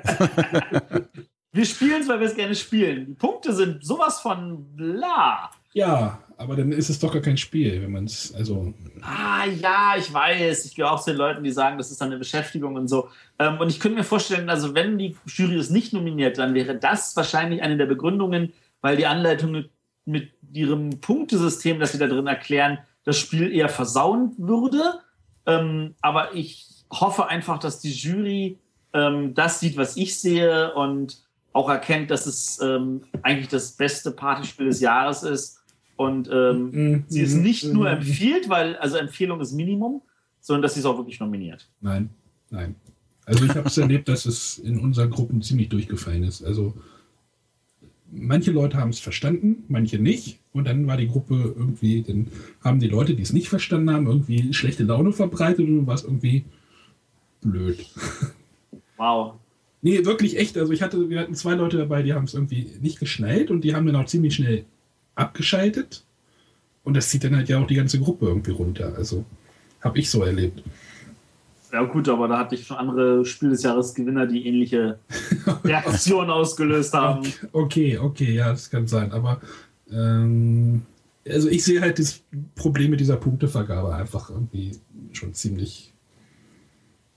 wir spielen es, weil wir es gerne spielen. Die Punkte sind sowas von bla. Ja, aber dann ist es doch gar kein Spiel, wenn man es, also. Ah, ja, ich weiß. Ich gehöre auch zu den Leuten, die sagen, das ist dann eine Beschäftigung und so. Ähm, und ich könnte mir vorstellen, also wenn die Jury es nicht nominiert, dann wäre das wahrscheinlich eine der Begründungen, weil die Anleitung mit ihrem Punktesystem, das sie da drin erklären, das Spiel eher versauen würde. Ähm, aber ich hoffe einfach, dass die Jury ähm, das sieht, was ich sehe und auch erkennt, dass es ähm, eigentlich das beste Partyspiel des Jahres ist und ähm, mhm. sie es nicht nur mhm. empfiehlt, weil also Empfehlung ist Minimum, sondern dass sie es auch wirklich nominiert. Nein, nein. Also ich habe es erlebt, dass es in unseren Gruppen ziemlich durchgefallen ist. Also manche Leute haben es verstanden, manche nicht. Und dann war die Gruppe irgendwie, dann haben die Leute, die es nicht verstanden haben, irgendwie schlechte Laune verbreitet und war es irgendwie blöd. Wow. Nee, wirklich echt. Also ich hatte, wir hatten zwei Leute dabei, die haben es irgendwie nicht geschnallt und die haben dann auch ziemlich schnell abgeschaltet. Und das zieht dann halt ja auch die ganze Gruppe irgendwie runter. Also habe ich so erlebt. Ja, gut, aber da hatte ich schon andere Spiel des Jahres Gewinner, die ähnliche Reaktionen ausgelöst haben. Okay, okay, ja, das kann sein. Aber ähm, also ich sehe halt das Problem mit dieser Punktevergabe einfach irgendwie schon ziemlich.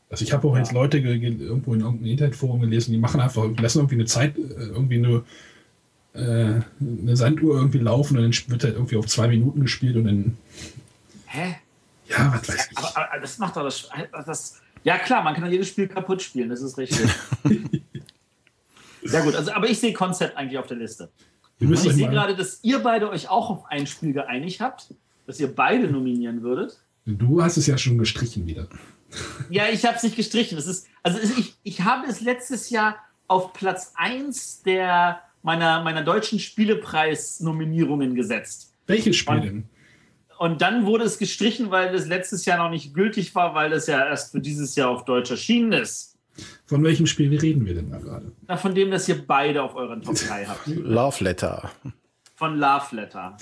Also ich habe auch ja. jetzt Leute irgendwo in irgendeinem Internetforum gelesen, die machen einfach, lassen irgendwie eine Zeit, äh, irgendwie eine, äh, eine Sanduhr irgendwie laufen und dann wird halt irgendwie auf zwei Minuten gespielt und dann. Hä? Ja, was weiß ich. Aber, aber das macht doch das, das. Ja klar, man kann jedes Spiel kaputt spielen, das ist richtig. Sehr gut, also, aber ich sehe Konzept eigentlich auf der Liste. Und ich sehe gerade, dass ihr beide euch auch auf ein Spiel geeinigt habt, dass ihr beide nominieren würdet. Du hast es ja schon gestrichen wieder. Ja, ich habe es nicht gestrichen. Das ist, also ich, ich habe es letztes Jahr auf Platz 1 der, meiner, meiner deutschen Spielepreis-Nominierungen gesetzt. Welches Spiel denn? Und dann wurde es gestrichen, weil es letztes Jahr noch nicht gültig war, weil es ja erst für dieses Jahr auf Deutsch erschienen ist. Von welchem Spiel reden wir denn da gerade? Na, von dem, das ihr beide auf euren Top 3 habt. Love Letter. Von Love Letter.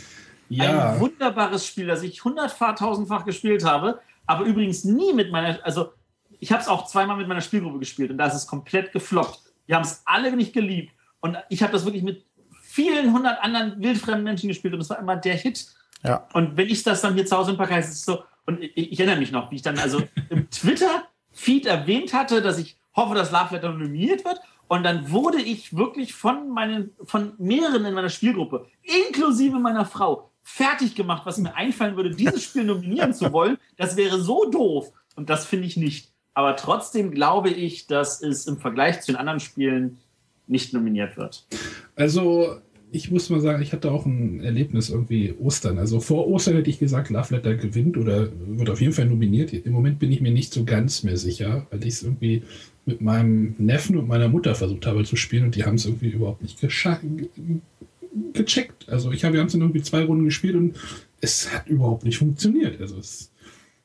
Ja. Ein wunderbares Spiel, das ich hunderttausendfach gespielt habe, aber übrigens nie mit meiner, also ich habe es auch zweimal mit meiner Spielgruppe gespielt und da ist es komplett gefloppt. Wir haben es alle nicht geliebt und ich habe das wirklich mit vielen hundert anderen wildfremden Menschen gespielt und es war immer der Hit. Ja. Und wenn ich das dann hier zu Hause im Park heiße, ist es so, und ich, ich, erinnere mich noch, wie ich dann also im Twitter-Feed erwähnt hatte, dass ich hoffe, dass Love Letter nominiert wird. Und dann wurde ich wirklich von, meinen, von mehreren in meiner Spielgruppe, inklusive meiner Frau, fertig gemacht, was mir einfallen würde, dieses Spiel nominieren zu wollen. Das wäre so doof. Und das finde ich nicht. Aber trotzdem glaube ich, dass es im Vergleich zu den anderen Spielen nicht nominiert wird. Also ich muss mal sagen, ich hatte auch ein Erlebnis irgendwie Ostern. Also vor Ostern hätte ich gesagt, Love Letter gewinnt oder wird auf jeden Fall nominiert. Im Moment bin ich mir nicht so ganz mehr sicher, weil ich es irgendwie mit meinem Neffen und meiner Mutter versucht habe zu spielen und die haben es irgendwie überhaupt nicht gecheckt. Also ich habe, wir haben es in irgendwie zwei Runden gespielt und es hat überhaupt nicht funktioniert. Also es,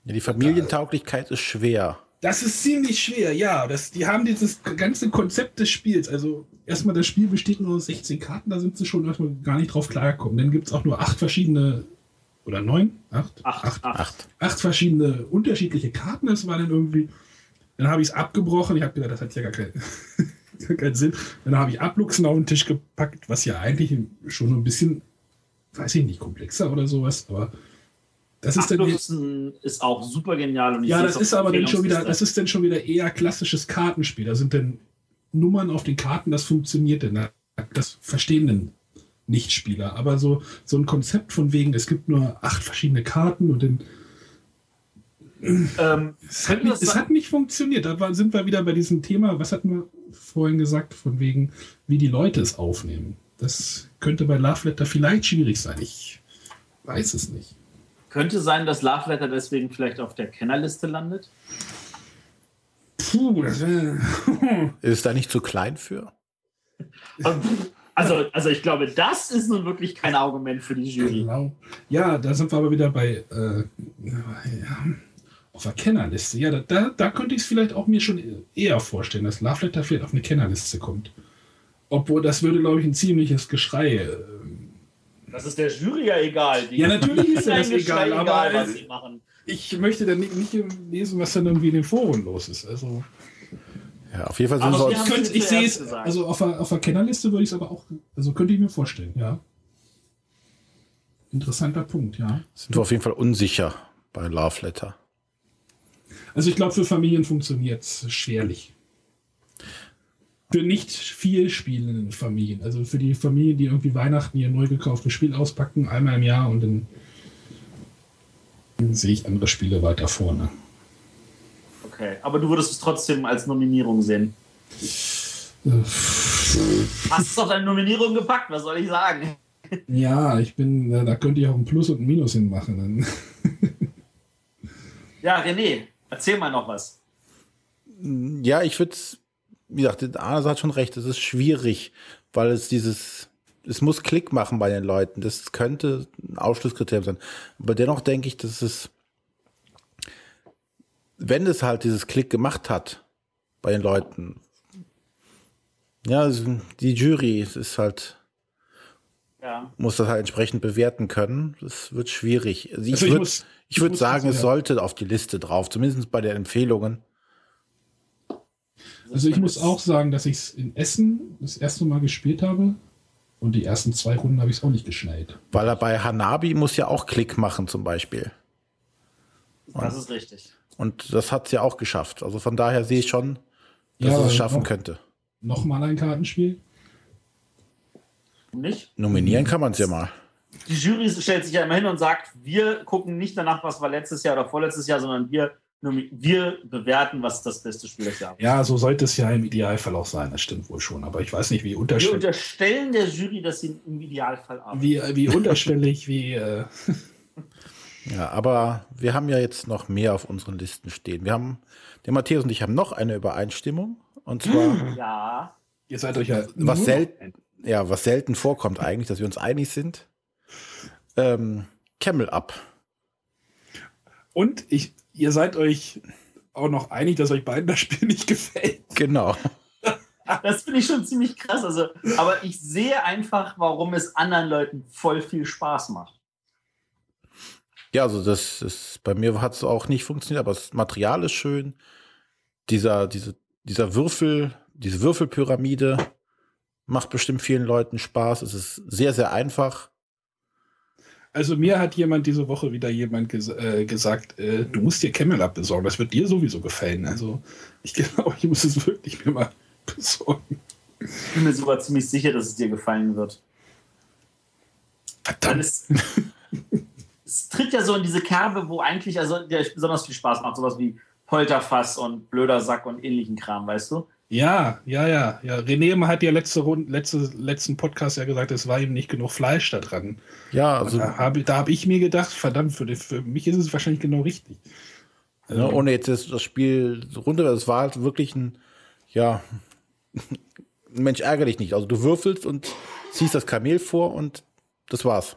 ja, die Familientauglichkeit ist schwer. Das ist ziemlich schwer, ja. Das, die haben dieses ganze Konzept des Spiels. Also erstmal, das Spiel besteht nur aus 16 Karten, da sind sie schon erstmal gar nicht drauf klargekommen. Dann gibt es auch nur acht verschiedene oder neun? Acht? Acht. Acht. acht. acht verschiedene unterschiedliche Karten. Das war dann irgendwie dann habe ich es abgebrochen. Ich habe gedacht, das hat ja gar, kein, gar keinen Sinn. Dann habe ich Abluchsen auf den Tisch gepackt, was ja eigentlich schon ein bisschen, weiß ich nicht, komplexer oder sowas, aber das ist dann ist auch super genial. ja, das ist aber dann schon wieder, das ist dann schon wieder eher klassisches Kartenspiel. Da sind dann Nummern auf den Karten, das funktioniert dann. Das verstehen dann Nichtspieler. Aber so, so ein Konzept von wegen, es gibt nur acht verschiedene Karten und dann ähm, es, hat nicht, es, hat nicht, funktioniert. Da sind wir wieder bei diesem Thema, was hatten wir vorhin gesagt, von wegen, wie die Leute es aufnehmen. Das könnte bei Love Letter vielleicht schwierig sein. Ich weiß es nicht. Könnte sein, dass Love Letter deswegen vielleicht auf der Kennerliste landet? Puh, das äh, ist da nicht zu klein für? Also, also ich glaube, das ist nun wirklich kein Argument für die Jury. Genau. Ja, da sind wir aber wieder bei äh, ja, auf der Kennerliste. Ja, da, da, da könnte ich es vielleicht auch mir schon eher vorstellen, dass Love Letter vielleicht auf eine Kennerliste kommt. Obwohl, das würde, glaube ich, ein ziemliches Geschrei. Das ist der Jury ja egal. Die ja, natürlich ist das egal, aber egal, was sie machen. ich möchte dann nicht, nicht, lesen, was dann irgendwie in den Foren los ist. Also. Ja, auf jeden Fall sind so. Ich, könnte, ich sehe es, also auf der, auf der Kennerliste würde ich es aber auch, also könnte ich mir vorstellen, ja. Interessanter Punkt, ja. Sind wir auf jeden Fall unsicher bei Love Letter. Also ich glaube, für Familien funktioniert es schwerlich. Für nicht viel spielende Familien. Also für die Familien, die irgendwie Weihnachten ihr neu gekauftes Spiel auspacken, einmal im Jahr und dann, dann sehe ich andere Spiele weiter vorne. Okay, aber du würdest es trotzdem als Nominierung sehen. Äh, Hast du doch deine Nominierung gepackt, was soll ich sagen? Ja, ich bin, da könnte ich auch ein Plus und ein Minus hinmachen. ja, René, Erzähl mal noch was. Ja, ich würde wie gesagt, Arne hat schon recht, es ist schwierig, weil es dieses, es muss Klick machen bei den Leuten. Das könnte ein Ausschlusskriterium sein. Aber dennoch denke ich, dass es, wenn es halt dieses Klick gemacht hat bei den Leuten, ja, die Jury ist halt, ja. muss das halt entsprechend bewerten können. Das wird schwierig. Also ich, also ich würde ich würd sagen, es sollte auf die Liste drauf, zumindest bei den Empfehlungen. Also ich muss auch sagen, dass ich es in Essen das erste Mal gespielt habe. Und die ersten zwei Runden habe ich es auch nicht geschneit. Weil er bei Hanabi muss ja auch Klick machen zum Beispiel. Das ist richtig. Und das hat es ja auch geschafft. Also von daher sehe ich schon, dass Ja, es es schaffen noch- könnte. Nochmal ein Kartenspiel? Nicht? Nominieren kann man es ja mal. Die Jury stellt sich ja immer hin und sagt, wir gucken nicht danach, was war letztes Jahr oder vorletztes Jahr, sondern wir, wir bewerten, was das beste Spiel des Jahres ist. Ja, so sollte es ja im Idealfall auch sein. Das stimmt wohl schon. Aber ich weiß nicht, wie Wir unterschwellig, unterstellen der Jury, dass sie im Idealfall arbeiten. wie, wie, unterschwellig, wie. Äh, Ja, aber wir haben ja jetzt noch mehr auf unseren Listen stehen. Wir haben, der Matthäus und ich haben noch eine Übereinstimmung. Und zwar, Ja, ihr seid euch ja. was, nur- sel ja, was selten vorkommt eigentlich, dass wir uns einig sind. Ähm, Camel Up. Und ich, ihr seid euch auch noch einig, dass euch beiden das Spiel nicht gefällt. Genau. das finde ich schon ziemlich krass. Also, aber ich sehe einfach, warum es anderen Leuten voll viel Spaß macht. Ja, also das ist, bei mir hat es auch nicht funktioniert, aber das Material ist schön. Dieser, diese, dieser Würfel, diese Würfelpyramide macht bestimmt vielen Leuten Spaß. Es ist sehr, sehr einfach. Also mir hat jemand diese Woche wieder jemand ges äh, gesagt, äh, du musst dir Camel Up besorgen. Das wird dir sowieso gefallen. Also ich glaube, ich muss es wirklich mir mal besorgen. Ich bin mir sogar ziemlich sicher, dass es dir gefallen wird. Verdammt. es, es tritt ja so in diese Kerbe, wo eigentlich, also der besonders viel Spaß macht, sowas wie Polterfass und blöder Sack und ähnlichen Kram, weißt du? Ja, ja, ja, ja. René hat ja letzte Runde, letzte, letzten Podcast ja gesagt, es war ihm nicht genug Fleisch da dran. Ja, Also, also da habe hab ich mir gedacht, verdammt, für, die- für mich ist es wahrscheinlich genau richtig. ne, ohne jetzt das, das Spiel so runter, es war halt wirklich ein, ja, Mensch, ärgere dich nicht. Also du würfelst und ziehst das Kamel vor und das war's.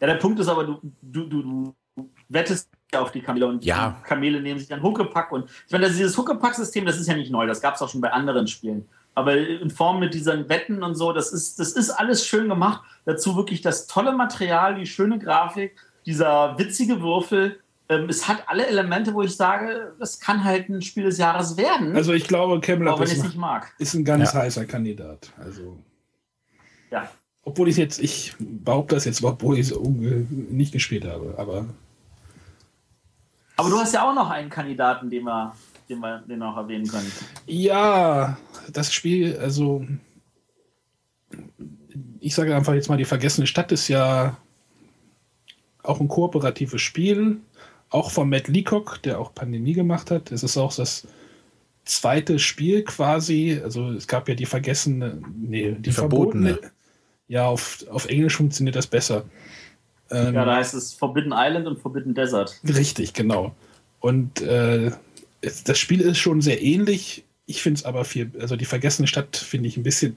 Ja, der Punkt ist aber, du, du, du, du wettest ja auf die Kamele und Ja. die Kamele nehmen sich dann Huckepack und ich meine, das- dieses Huckepack-System, das ist ja nicht neu, das gab es auch schon bei anderen Spielen. Aber in Form mit diesen Wetten und so, das ist, das ist alles schön gemacht. Dazu wirklich das tolle Material, die schöne Grafik, dieser witzige Würfel. Ähm, es hat alle Elemente, wo ich sage, das kann halt ein Spiel des Jahres werden, Also ich glaube, Camel auch Up wenn ich ist, nicht mag. ist ein ganz Ja. heißer Kandidat. Also, Ja. obwohl ich jetzt, ich behaupte das jetzt, obwohl ich es nicht gespielt habe. Aber Aber du hast ja auch noch einen Kandidaten, den wir, den wir, den wir noch erwähnen können. ja, das Spiel, also ich sage einfach jetzt mal, die vergessene Stadt ist ja auch ein kooperatives Spiel, auch von Matt Leacock, der auch Pandemie gemacht hat. Es ist auch das zweite Spiel quasi. Also es gab ja die vergessene, nee, die, Die verbotene. verbotene. Ja, auf, auf Englisch funktioniert das besser. Ähm, Ja, da heißt es Forbidden Island und Forbidden Desert. Richtig, genau. Und äh, das Spiel ist schon sehr ähnlich. Ich finde es aber viel, also die vergessene Stadt finde ich ein bisschen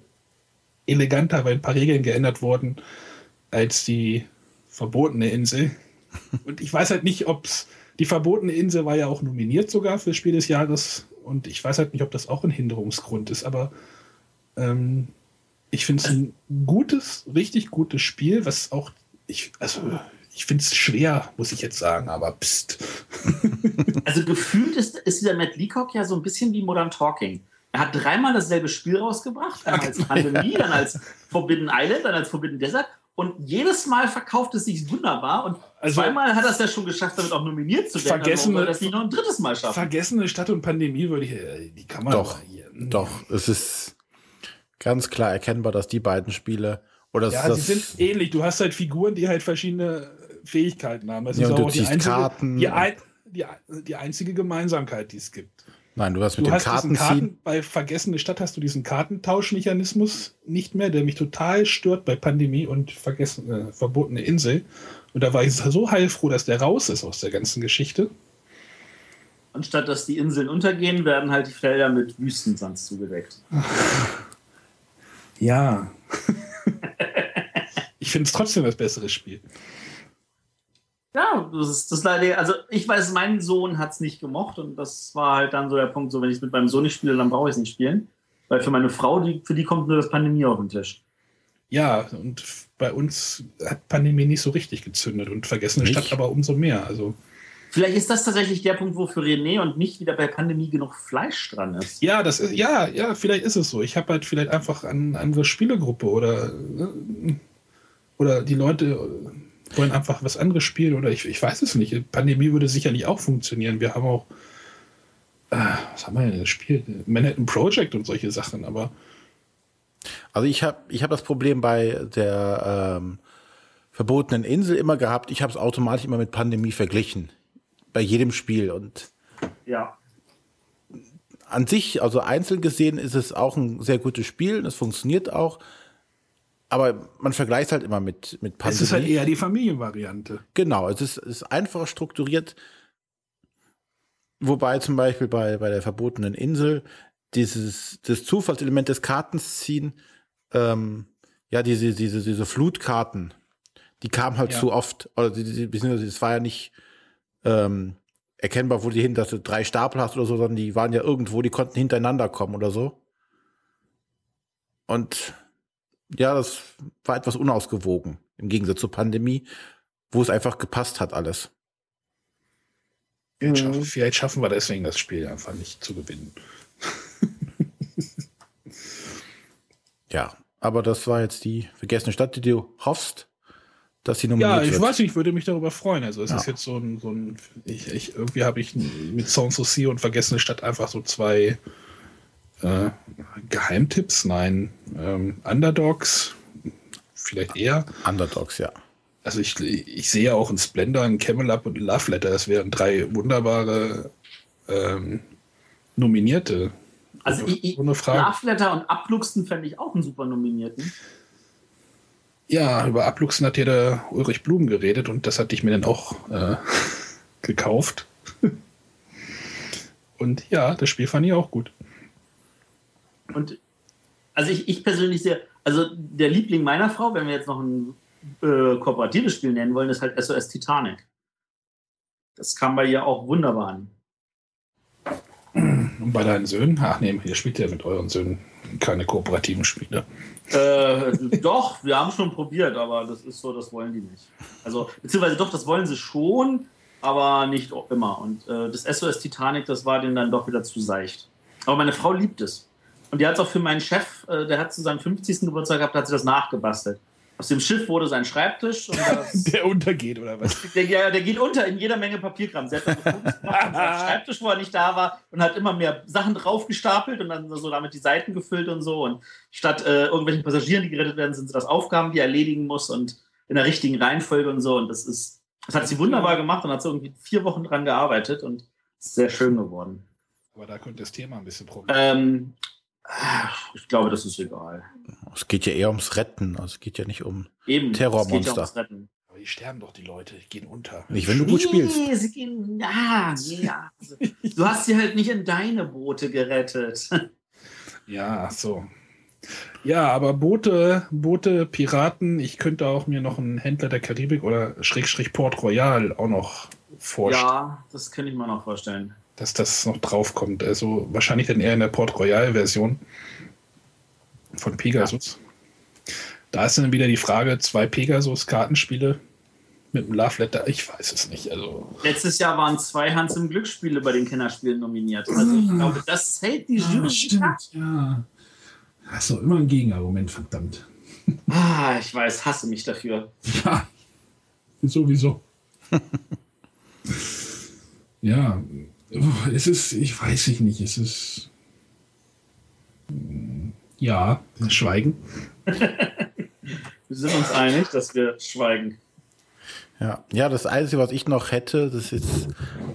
eleganter, weil ein paar Regeln geändert wurden als die verbotene Insel. Und ich weiß halt nicht, ob es die verbotene Insel war ja auch nominiert sogar für Spiel des Jahres. Und ich weiß halt nicht, ob das auch ein Hinderungsgrund ist, aber ähm, ich finde es ein gutes, richtig gutes Spiel, was auch, ich, also ich finde es schwer, muss ich jetzt sagen, aber pst. Also gefühlt ist, ist dieser Matt Leacock ja so ein bisschen wie Modern Talking. Er hat dreimal dasselbe Spiel rausgebracht, einmal als Pandemie, dann als Forbidden Island, dann als Forbidden Desert. Und jedes Mal verkauft es sich wunderbar. Und Also- zweimal hat er es ja schon geschafft, damit auch nominiert zu werden. Vergessen- Warum soll er das nicht noch ein drittes Mal schaffen. Vergessene Stadt und Pandemie würde ich, äh, die kann man Doch, hier. Doch, es ist ganz klar erkennbar, dass die beiden Spiele oder Ja, das, sie sind ähnlich. Du hast halt Figuren, die halt verschiedene Fähigkeiten haben. Das Ja, ist und du auch die einzige, Karten. Die, ein, die, die einzige Gemeinsamkeit, die es gibt. nein, du hast mit Du dem hast Kartenziehen. Karten, bei Vergessene Stadt hast du diesen Kartentauschmechanismus nicht mehr, der mich total stört bei Pandemie und Vergessen, äh, Verbotene Insel. Und da war ich so heilfroh, dass der raus ist aus der ganzen Geschichte. Anstatt dass die Inseln untergehen, werden halt die Felder mit Wüstensand zugedeckt. Ja. Ich finde es trotzdem das bessere Spiel. Ja, das ist das leider. Also ich weiß, mein Sohn hat es nicht gemocht und das war halt dann so der Punkt, so wenn ich es mit meinem Sohn nicht spiele, dann brauche ich es nicht spielen. Weil für meine Frau, die, für die kommt nur das Pandemie auf den Tisch. Ja, und bei uns hat Pandemie nicht so richtig gezündet und Vergessene Nicht? Stadt aber umso mehr. Also Vielleicht ist das tatsächlich der Punkt, wo für René und mich wieder bei Pandemie genug Fleisch dran ist. Ja, das ist, ja, ja, vielleicht ist es so. Ich habe halt vielleicht einfach eine andere Spielergruppe oder, ne, oder die Leute wollen einfach was anderes spielen oder ich, ich weiß es nicht. Pandemie würde sicherlich auch funktionieren. Wir haben auch, äh, was haben wir denn gespielt? Manhattan Project und solche Sachen, aber. Also ich habe ich hab das Problem bei der ähm, verbotenen Insel immer gehabt. Ich habe es automatisch immer mit Pandemie verglichen bei jedem Spiel. Und ja. an sich, also einzeln gesehen, ist es auch ein sehr gutes Spiel. Es funktioniert auch. Aber man vergleicht halt immer mit, mit Pandemie. Es ist halt eher die Familienvariante. Genau, es ist, ist einfach strukturiert. Wobei zum Beispiel bei, bei der verbotenen Insel dieses das Zufallselement des Kartens ziehen, ähm, ja, diese, diese, diese Flutkarten, die kamen halt ja. zu oft. Oder die, beziehungsweise es war ja nicht ähm, erkennbar, wo die hin, dass du drei Stapel hast oder so, sondern die waren ja irgendwo, die konnten hintereinander kommen oder so. Und ja, das war etwas unausgewogen im Gegensatz zur Pandemie, wo es einfach gepasst hat alles. Vielleicht, schaffen, vielleicht schaffen wir deswegen das Spiel einfach nicht zu gewinnen. ja, aber das war jetzt die vergessene Stadt, die du hoffst, dass sie nominiert Ja, ich wird. weiß nicht, ich würde mich darüber freuen. Also es ja. ist jetzt so ein, so ein ich, ich, irgendwie habe ich mit Sans Souci und Vergessene Stadt einfach so zwei äh, Geheimtipps, nein, ähm, Underdogs, vielleicht eher. Underdogs, ja. Also ich, ich sehe auch ein Splendor, ein Camel Up und ein Love Letter. Das wären drei wunderbare ähm, Nominierte. Also ich, ich, Love Letter und Abluchsen fände ich auch einen super Nominierten. Ja, über Abluchsen hat ja der Ulrich Blum geredet und das hatte ich mir dann auch äh, gekauft. und ja, das Spiel fand ich auch gut. Und also ich, ich persönlich sehe, also der Liebling meiner Frau, wenn wir jetzt noch ein äh, kooperatives Spiel nennen wollen, ist halt SOS Titanic. Das kam bei ihr auch wunderbar an. Und bei deinen Söhnen? Ach nee, ihr spielt ja mit euren Söhnen keine kooperativen Spiele. Äh, doch, wir haben schon probiert, aber das ist so, das wollen die nicht. Also, beziehungsweise doch, das wollen sie schon, aber nicht immer. Und äh, das SOS Titanic, das war denen dann doch wieder zu seicht. Aber meine Frau liebt es. Und die hat es auch für meinen Chef, äh, der hat zu seinem 50. Geburtstag gehabt, hat sie das nachgebastelt. Aus dem Schiff wurde sein Schreibtisch. der untergeht, oder was? Der, der, der, geht unter in jeder Menge Papierkram. Sie hat gemacht, Schreibtisch, wo er nicht da war, und hat immer mehr Sachen draufgestapelt und dann so damit die Seiten gefüllt und so. Und statt äh, irgendwelchen Passagieren, die gerettet werden, sind das Aufgaben, die er erledigen muss und in der richtigen Reihenfolge und so. Und das ist, das hat sie wunderbar gemacht und hat so irgendwie vier Wochen dran gearbeitet und ist sehr schön geworden. Aber da könnte das Thema ein bisschen probieren. Ähm, ich glaube, das ist egal. Es geht ja eher ums Retten. Also es geht ja nicht um Eben, Terrormonster. Es geht ja ums Retten. Aber die sterben doch die Leute, die gehen unter. Nicht, wenn du gut spielst. Nee, sie gehen. Ah, ja. du hast sie halt nicht in deine Boote gerettet. ja, so. Ja, aber Boote, Boote, Piraten, ich könnte auch mir noch einen Händler der Karibik oder Schrägstrich Port Royal auch noch vorstellen. Ja, das könnte ich mir noch vorstellen dass das noch draufkommt. Also wahrscheinlich dann eher in der Port Royal-Version von Pegasus. Ja. Da ist dann wieder die Frage, zwei Pegasus-Kartenspiele mit einem Love Letter, ich weiß es nicht. Also Letztes Jahr waren zwei Hans im Glücksspiele bei den Kinderspielen nominiert. Also ich glaube, das hält die Jury. Ja, stimmt, ja. Hast du immer ein Gegenargument, verdammt. Ah, ich weiß, hasse mich dafür. Ja, sowieso. ja, es ist, ich weiß ich nicht, es ist. Ja, Schweigen. wir sind uns einig, dass wir schweigen. Ja, ja, das Einzige, was ich noch hätte, das ist,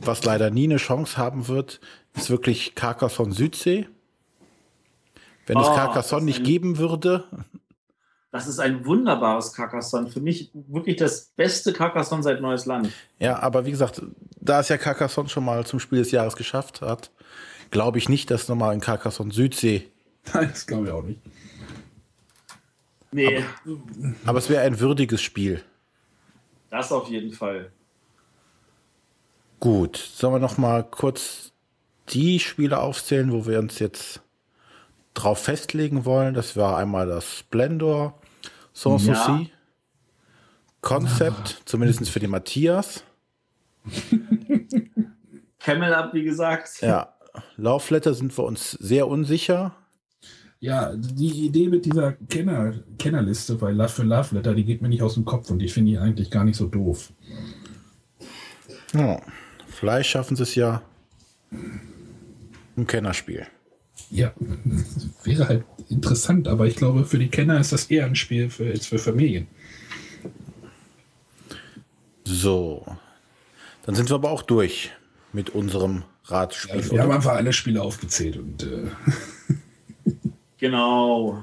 was leider nie eine Chance haben wird, ist wirklich Carcassonne Südsee. Wenn oh, es Carcassonne nicht geben würde, das ist ein wunderbares Carcassonne. Für mich wirklich das beste Carcassonne seit Neues Land. Ja, aber wie gesagt, da es ja Carcassonne schon mal zum Spiel des Jahres geschafft hat, glaube ich nicht, dass nochmal ein Carcassonne Südsee. Nein, das glaube ich auch nicht. Nee. Aber, aber es wäre ein würdiges Spiel. Das auf jeden Fall. Gut, sollen wir noch mal kurz die Spiele aufzählen, wo wir uns jetzt drauf festlegen wollen. Das war einmal das Splendor, Sans Souci, ja. Concept, zumindest für den Matthias. Camel Up, wie gesagt. Ja, Laufletter sind wir uns sehr unsicher. Ja, die Idee mit dieser Kenner, Kennerliste bei Love für Love Letter, die geht mir nicht aus dem Kopf und die finde ich eigentlich gar nicht so doof. Ja, vielleicht schaffen sie es ja im Kennerspiel. Ja, wäre halt interessant, aber ich glaube, für die Kenner ist das eher ein Spiel für, als für Familien. So, dann sind wir aber auch durch mit unserem Ratspiel. Ja, wir haben einfach alle Spiele aufgezählt und äh, Genau.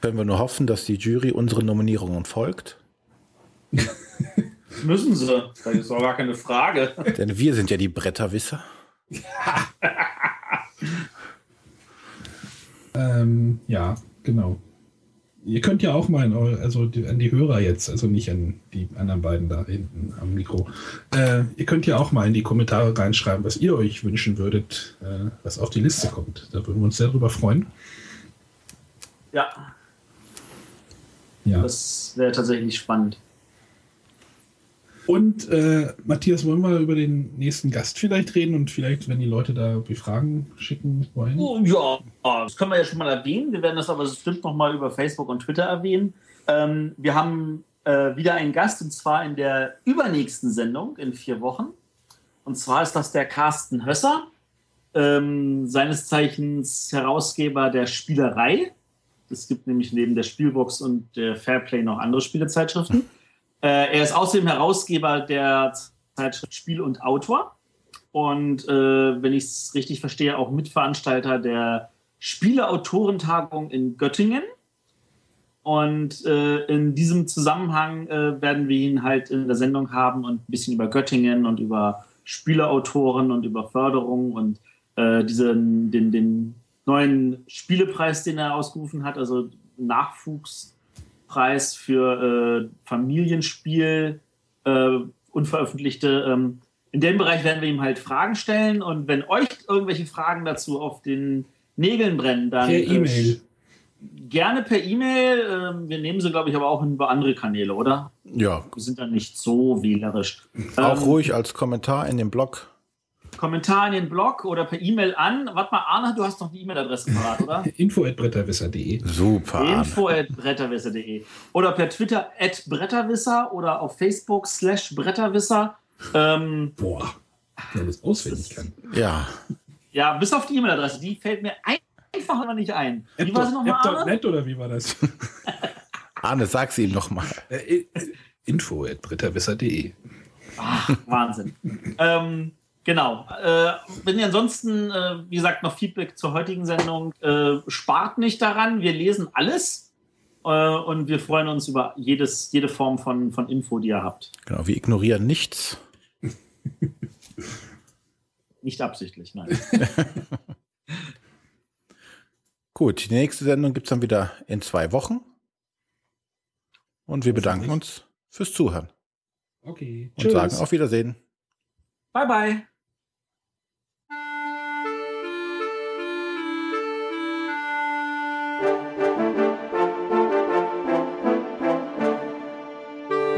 Können wir nur hoffen, dass die Jury unseren Nominierungen folgt. Müssen sie. Das ist doch gar keine Frage. Denn wir sind ja die Bretterwisser. ähm, ja, genau. Ihr könnt ja auch mal, in eure, also die, an die Hörer jetzt, also nicht an die anderen beiden da hinten am Mikro. Äh, ihr könnt ja auch mal in die Kommentare reinschreiben, was ihr euch wünschen würdet, äh, was auf die Liste kommt. Da würden wir uns sehr drüber freuen. Ja, Ja. das wäre tatsächlich spannend. Und äh, Matthias, wollen wir über den nächsten Gast vielleicht reden und vielleicht, wenn die Leute da irgendwie Fragen schicken wollen? Oh, ja, das können wir ja schon mal erwähnen. Wir werden das aber bestimmt noch mal über Facebook und Twitter erwähnen. Ähm, wir haben äh, wieder einen Gast und zwar in der übernächsten Sendung in vier Wochen. Und zwar ist das der Carsten Hösser, ähm, seines Zeichens Herausgeber der Spielerei. Es gibt nämlich neben der Spielbox und der Fairplay noch andere Spielezeitschriften. Äh, er ist außerdem Herausgeber der Zeitschrift Spiel und Autor. Und äh, wenn ich es richtig verstehe, auch Mitveranstalter der Spieleautorentagung in Göttingen. Und äh, in diesem Zusammenhang äh, werden wir ihn halt in der Sendung haben und ein bisschen über Göttingen und über Spieleautoren und über Förderung und äh, diesen, den, den neuen Spielepreis, den er ausgerufen hat, also Nachwuchspreis für äh, Familienspiel, äh, unveröffentlichte. Ähm, in dem Bereich werden wir ihm halt Fragen stellen und wenn euch irgendwelche Fragen dazu auf den Nägeln brennen, dann Per äh, E-Mail. Gerne per E-Mail. Ähm, wir nehmen sie, glaube ich, aber auch über andere Kanäle, oder? Ja, Wir sind dann nicht so wählerisch. auch Ähm, ruhig als Kommentar in dem Blog. Kommentar in den Blog oder per E-Mail an. Warte mal, Arne, du hast noch die E-Mail-Adresse parat, oder? Info.bretterwisser.de. Super. Arne. Info at bretterwisser.de oder per Twitter at bretterwisser oder auf Facebook slash bretterwisser. Ähm, Boah, der das auswendig kann. Ja, ja, bis auf die E-Mail-Adresse, die fällt mir einfach noch nicht ein. Wie war sie nochmal, Arne? App.net oder wie war das? Arne, sag sie ihm nochmal. Äh, Info.bretterwisser.de. Wahnsinn. ähm, genau. Äh, wenn ihr ansonsten, äh, wie gesagt, noch Feedback zur heutigen Sendung, äh, spart nicht daran. Wir lesen alles äh, und wir freuen uns über jedes, jede Form von, von Info, die ihr habt. Genau, wir ignorieren nichts. Nicht absichtlich, nein. Gut, die nächste Sendung gibt es dann wieder in zwei Wochen. Und wir bedanken uns fürs Zuhören Okay. und sagen auf Wiedersehen. bye, bye.